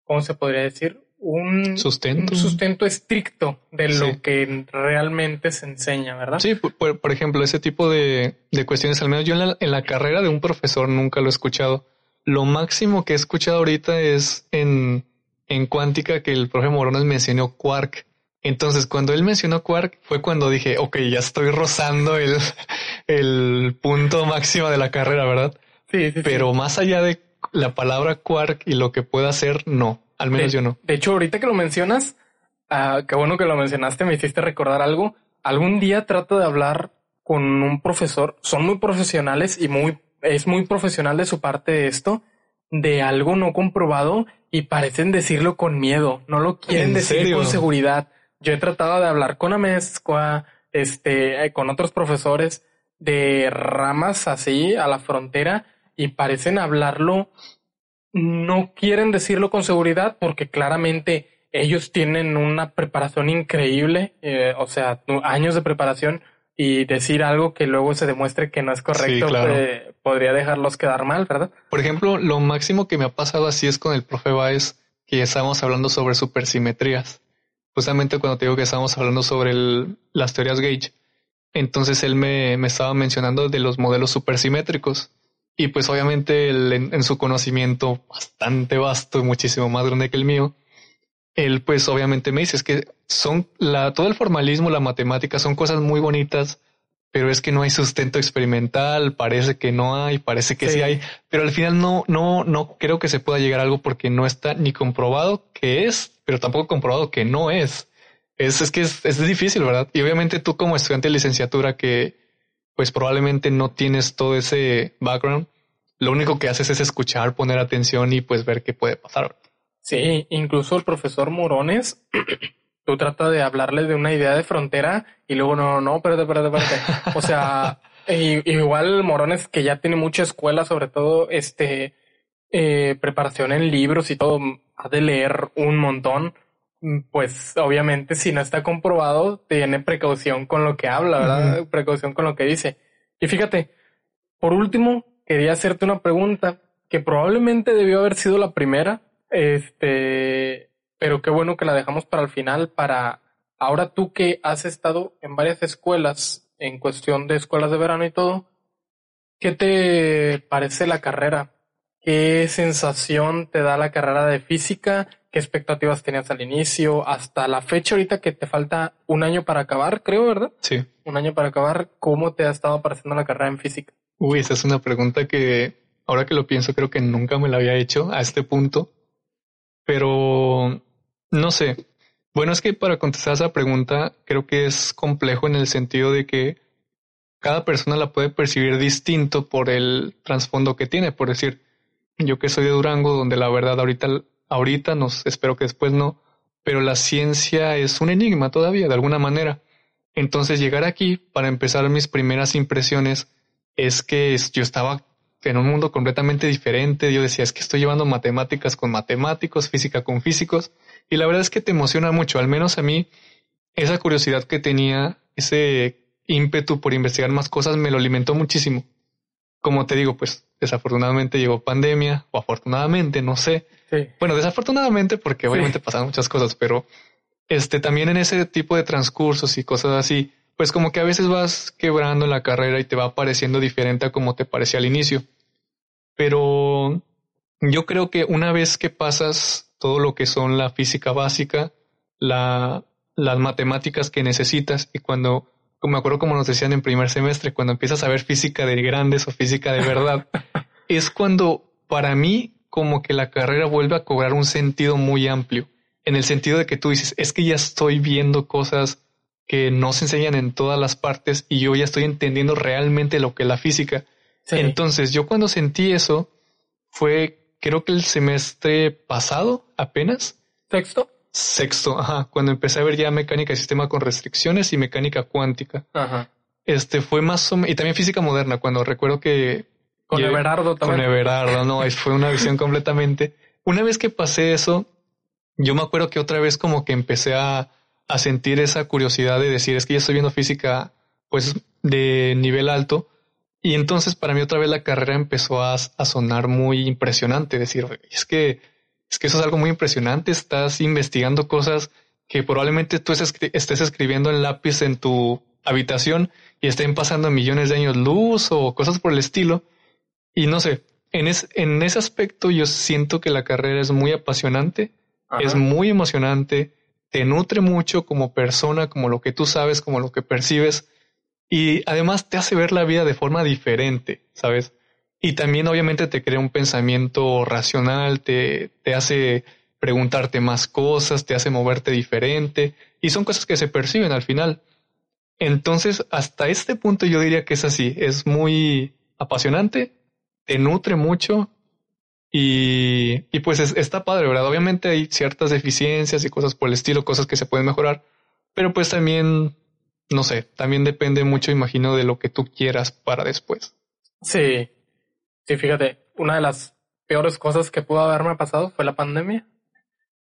¿Cómo se podría decir? Un sustento, un sustento estricto de lo que realmente se enseña, ¿verdad? Sí, por, ejemplo, ese tipo de, de, cuestiones, al menos yo en la, en la carrera de un profesor nunca lo he escuchado. Lo máximo que he escuchado ahorita es en, en cuántica que el profe Morones mencionó quark entonces, cuando él mencionó Quark, fue cuando dije, ok, ya estoy rozando el, el punto máximo de la carrera, ¿verdad? Sí, sí. Pero más allá de la palabra Quark y lo que pueda hacer, no. Al menos yo no. De hecho, ahorita que lo mencionas, uh, qué bueno que lo mencionaste, me hiciste recordar algo. Algún día trato de hablar con un profesor, son muy profesionales y muy, es muy profesional de su parte de esto, de algo no comprobado y parecen decirlo con miedo, no lo quieren decir con seguridad yo he tratado de hablar con Amezcua, este, eh, con otros profesores de ramas así a la frontera y parecen hablarlo, no quieren decirlo con seguridad porque claramente ellos tienen una preparación increíble, eh, o sea, años de preparación y decir algo que luego se demuestre que no es correcto eh, podría dejarlos quedar mal, ¿verdad? Por ejemplo, lo máximo que me ha pasado así es con el profe Baez, que estábamos hablando sobre supersimetrías justamente cuando te digo que estábamos hablando sobre las teorías Gauge, entonces él me, estaba mencionando de los modelos supersimétricos. Y pues obviamente él, en, su conocimiento bastante vasto y muchísimo más grande que el mío, él pues obviamente me dice es que son la, todo el formalismo, la matemática son cosas muy bonitas, pero es que no hay sustento experimental, parece que no hay, parece que sí, hay, pero al final no, no, no creo que se pueda llegar a algo porque no está ni comprobado que es, pero tampoco comprobado que no es. Es, es que es, es difícil, ¿verdad? Y obviamente tú como estudiante de licenciatura que pues probablemente no tienes todo ese background, lo único que haces es escuchar, poner atención y pues ver qué puede pasar. Sí, incluso el profesor Morones tú tratas de hablarles de una idea de frontera y luego no, no, espérate, espérate, espérate. O sea, igual Morones que ya tiene mucha escuela, sobre todo este eh, preparación en libros y todo, ha de leer un montón. Pues obviamente si no está comprobado, tiene precaución con lo que habla, ¿verdad? Precaución con lo que dice. Y fíjate, por último, quería hacerte una pregunta que probablemente debió haber sido la primera. Este, pero qué bueno que la dejamos para el final, para ahora tú que has estado en varias escuelas, en cuestión de escuelas de verano y todo, ¿qué te parece la carrera? ¿Qué sensación te da la carrera de física? ¿Qué expectativas tenías al inicio? Hasta la fecha ahorita que te falta un año para acabar, creo, ¿verdad? Sí. Un año para acabar. ¿Cómo te ha estado pareciendo la carrera en física? Uy, esa es una pregunta que ahora que lo pienso creo que nunca me la había hecho a este punto. Pero no sé. Bueno, es que para contestar esa pregunta creo que es complejo en el sentido de que cada persona la puede percibir distinto por el trasfondo que tiene. Por decir, yo que soy de Durango, donde la verdad ahorita, ahorita nos espero que después no, pero la ciencia es un enigma todavía, de alguna manera. Entonces llegar aquí para empezar mis primeras impresiones es que yo estaba en un mundo completamente diferente. Yo decía, es que estoy llevando matemáticas con matemáticos, física con físicos, y la verdad es que te emociona mucho, al menos a mí, esa curiosidad que tenía, ese ímpetu por investigar más cosas me lo alimentó muchísimo. Como te digo, pues desafortunadamente llegó pandemia, o afortunadamente, no sé. Bueno, desafortunadamente porque obviamente pasaron muchas cosas, pero este también en ese tipo de transcursos y cosas así, pues como que a veces vas quebrando la carrera y te va pareciendo diferente a como te parecía al inicio. Pero yo creo que una vez que pasas todo lo que son la física básica, la, las matemáticas que necesitas y cuando, me acuerdo como nos decían en primer semestre, cuando empiezas a ver física de grandes o física de verdad, es cuando para mí como que la carrera vuelve a cobrar un sentido muy amplio, en el sentido de que tú dices, es que ya estoy viendo cosas que no se enseñan en todas las partes y yo ya estoy entendiendo realmente lo que es la física. Entonces yo cuando sentí eso fue creo que el semestre pasado apenas. ¿Sexto? Sexto, ajá, cuando empecé a ver ya mecánica de sistema con restricciones y mecánica cuántica. Ajá. este fue más o menos, y también física moderna, cuando recuerdo que... Con Everardo también. Con Everardo, no, fue una visión completamente. Una vez que pasé eso, yo me acuerdo que otra vez como que empecé a, a sentir esa curiosidad de decir, es que ya estoy viendo física, pues, de nivel alto. Y entonces para mí otra vez la carrera empezó a, a sonar muy impresionante, decir, es que, es que eso es algo muy impresionante, estás investigando cosas que probablemente tú estés escribiendo en lápiz en tu habitación y estén pasando millones de años luz o cosas por el estilo. Y no sé, en, en ese aspecto yo siento que la carrera es muy apasionante, es muy emocionante, te nutre mucho como persona, como lo que tú sabes, como lo que percibes. Y además te hace ver la vida de forma diferente, ¿sabes? Y también obviamente te crea un pensamiento racional, te, te hace preguntarte más cosas, te hace moverte diferente y son cosas que se perciben al final. Entonces, hasta este punto yo diría que es así, es muy apasionante, te nutre mucho y, y pues está padre, ¿verdad? Obviamente hay ciertas deficiencias y cosas por el estilo, cosas que se pueden mejorar, pero pues también, no sé, también depende mucho, imagino, de lo que tú quieras para después. Sí, sí, fíjate, una de las peores cosas que pudo haberme pasado fue la pandemia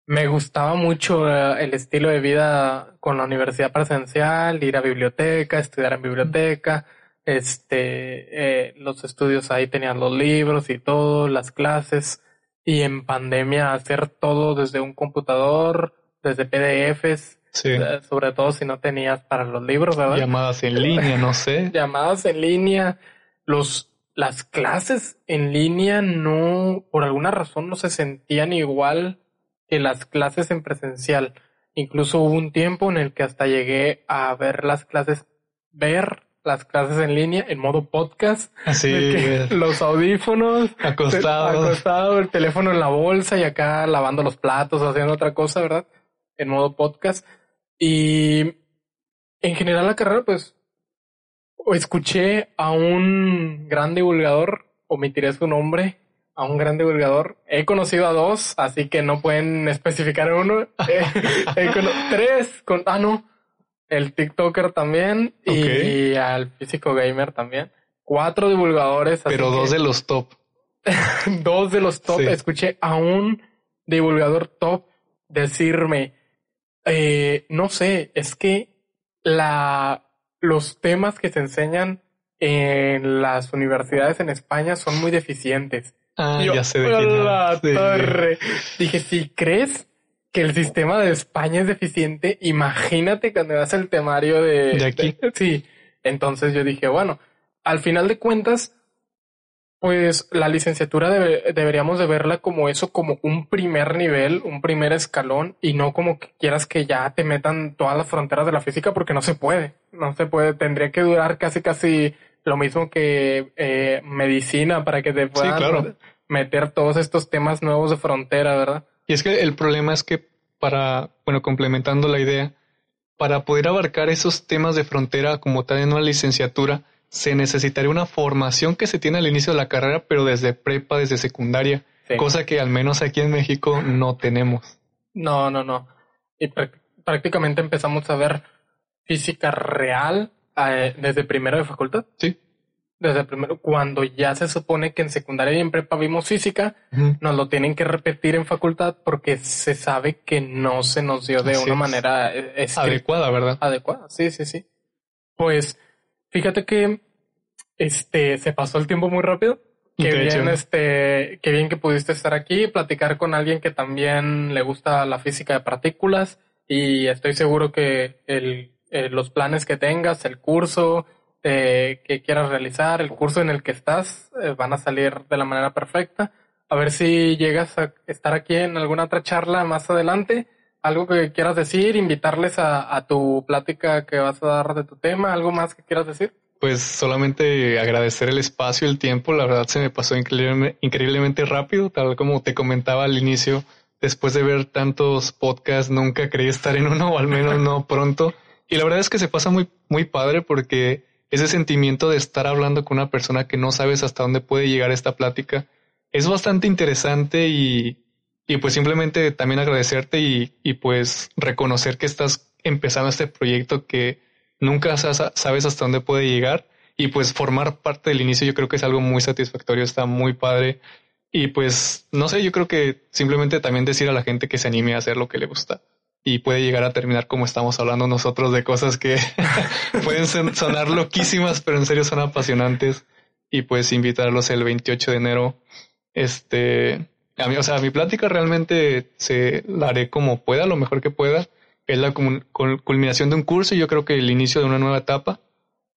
me gustaba mucho eh, el estilo de vida con la universidad presencial, ir a biblioteca, estudiar en biblioteca, este, eh, los estudios ahí tenían los libros y todo, las clases, y en pandemia hacer todo desde un computador, desde PDFs, eh, sobre todo si no tenías para los libros, ¿verdad? Llamadas en línea, no sé. Llamadas en línea, los las clases en línea no, por alguna razón no se sentían igual que las clases en presencial. Incluso hubo un tiempo en el que hasta llegué a ver las clases, ver las clases en línea en modo podcast. Así. los audífonos. Acostado. Acostado, el teléfono en la bolsa y acá lavando los platos, haciendo otra cosa, ¿verdad? En modo podcast. Y en general la carrera, pues, escuché a un gran divulgador, omitiré su nombre, a un gran divulgador. He conocido a dos, así que no pueden especificar uno. tres, con, ah, no, el TikToker también y al físico gamer también. Cuatro divulgadores. Pero dos de los top. dos de los top. Escuché a un divulgador top decirme, eh, no sé, es que la, los temas que se enseñan en las universidades en España son muy deficientes. Ah, ya sé de quién la torre. Dije, si crees que el sistema de España es deficiente, imagínate cuando vas al temario de... De aquí. sí. Entonces yo dije, bueno, al final de cuentas, pues la licenciatura deberíamos de verla como eso, como un primer nivel, un primer escalón, y no como que quieras que ya te metan todas las fronteras de la física, porque no se puede. No se puede. Tendría que durar casi, casi lo mismo que eh, medicina para que te puedan meter todos estos temas nuevos de frontera, ¿verdad? Y es que el problema es que para, bueno, complementando la idea, para poder abarcar esos temas de frontera como tal en una licenciatura, se necesitaría una formación que se tiene al inicio de la carrera, pero desde prepa, desde secundaria, cosa que al menos aquí en México no tenemos. No, no, no. Y prácticamente empezamos a ver física real eh, desde primero de facultad. Sí. Desde primero, cuando ya se supone que en secundaria y en prepa vimos física, nos lo tienen que repetir en facultad porque se sabe que no se nos dio de una manera eh, adecuada, ¿verdad? Adecuada, sí, sí, sí. Pues fíjate que este se pasó el tiempo muy rápido. Qué bien, este, qué bien que pudiste estar aquí, platicar con alguien que también le gusta la física de partículas y estoy seguro que el eh, los planes que tengas, el curso eh, que quieras realizar, el curso en el que estás, eh, van a salir de la manera perfecta. A ver si llegas a estar aquí en alguna otra charla más adelante. Algo que quieras decir, invitarles a, a tu plática que vas a dar de tu tema, algo más que quieras decir. Pues solamente agradecer el espacio, el tiempo. La verdad se me pasó increíblemente rápido, tal como te comentaba al inicio. Después de ver tantos podcasts, nunca creí estar en uno, o al menos no pronto. Y la verdad es que se pasa muy, muy padre porque ese sentimiento de estar hablando con una persona que no sabes hasta dónde puede llegar esta plática es bastante interesante y, y pues simplemente también agradecerte y, y pues reconocer que estás empezando este proyecto que nunca sabes hasta dónde puede llegar. Y pues formar parte del inicio yo creo que es algo muy satisfactorio, está muy padre. Y pues no sé, yo creo que simplemente también decir a la gente que se anime a hacer lo que le gusta. Y puede llegar a terminar como estamos hablando nosotros de cosas que pueden sonar loquísimas, pero en serio son apasionantes. Y pues invitarlos el 28 de enero. Este, a mí, o sea, mi plática realmente se la haré como pueda, lo mejor que pueda. Es la culminación de un curso y yo creo que el inicio de una nueva etapa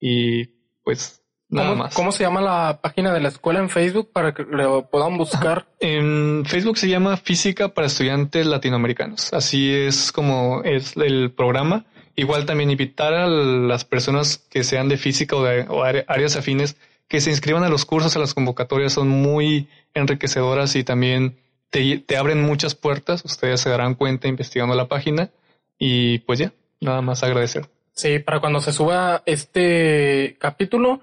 y pues nada ¿Cómo, más. ¿Cómo se llama la página de la escuela en Facebook para que lo puedan buscar? En Facebook se llama Física para Estudiantes Latinoamericanos. Así es como es el programa. Igual también invitar a las personas que sean de física o de áreas afines que se inscriban a los cursos, a las convocatorias, son muy enriquecedoras y también te, te abren muchas puertas. Ustedes se darán cuenta investigando la página y pues ya, nada más agradecer. Sí, para cuando se suba este capítulo,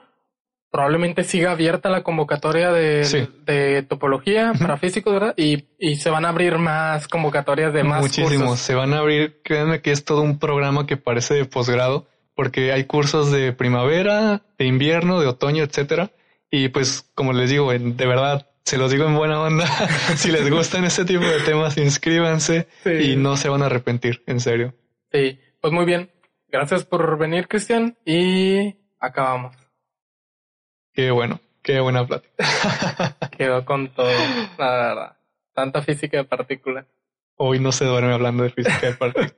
probablemente siga abierta la convocatoria de, de topología para físicos, ¿verdad? Y, y, se van a abrir más convocatorias de más Muchísimos. Se van a abrir, créanme que es todo un programa que parece de posgrado, porque hay cursos de primavera, de invierno, de otoño, etcétera. Y pues, como les digo, de verdad, se los digo en buena onda. si les gustan este tipo de temas, inscríbanse y no se van a arrepentir, en serio. Sí, pues muy bien. Gracias por venir, Cristian, y acabamos. Qué bueno, qué buena plática. Quedó con todo, la verdad. Tanta física de partículas. Hoy no se duerme hablando de física de partículas.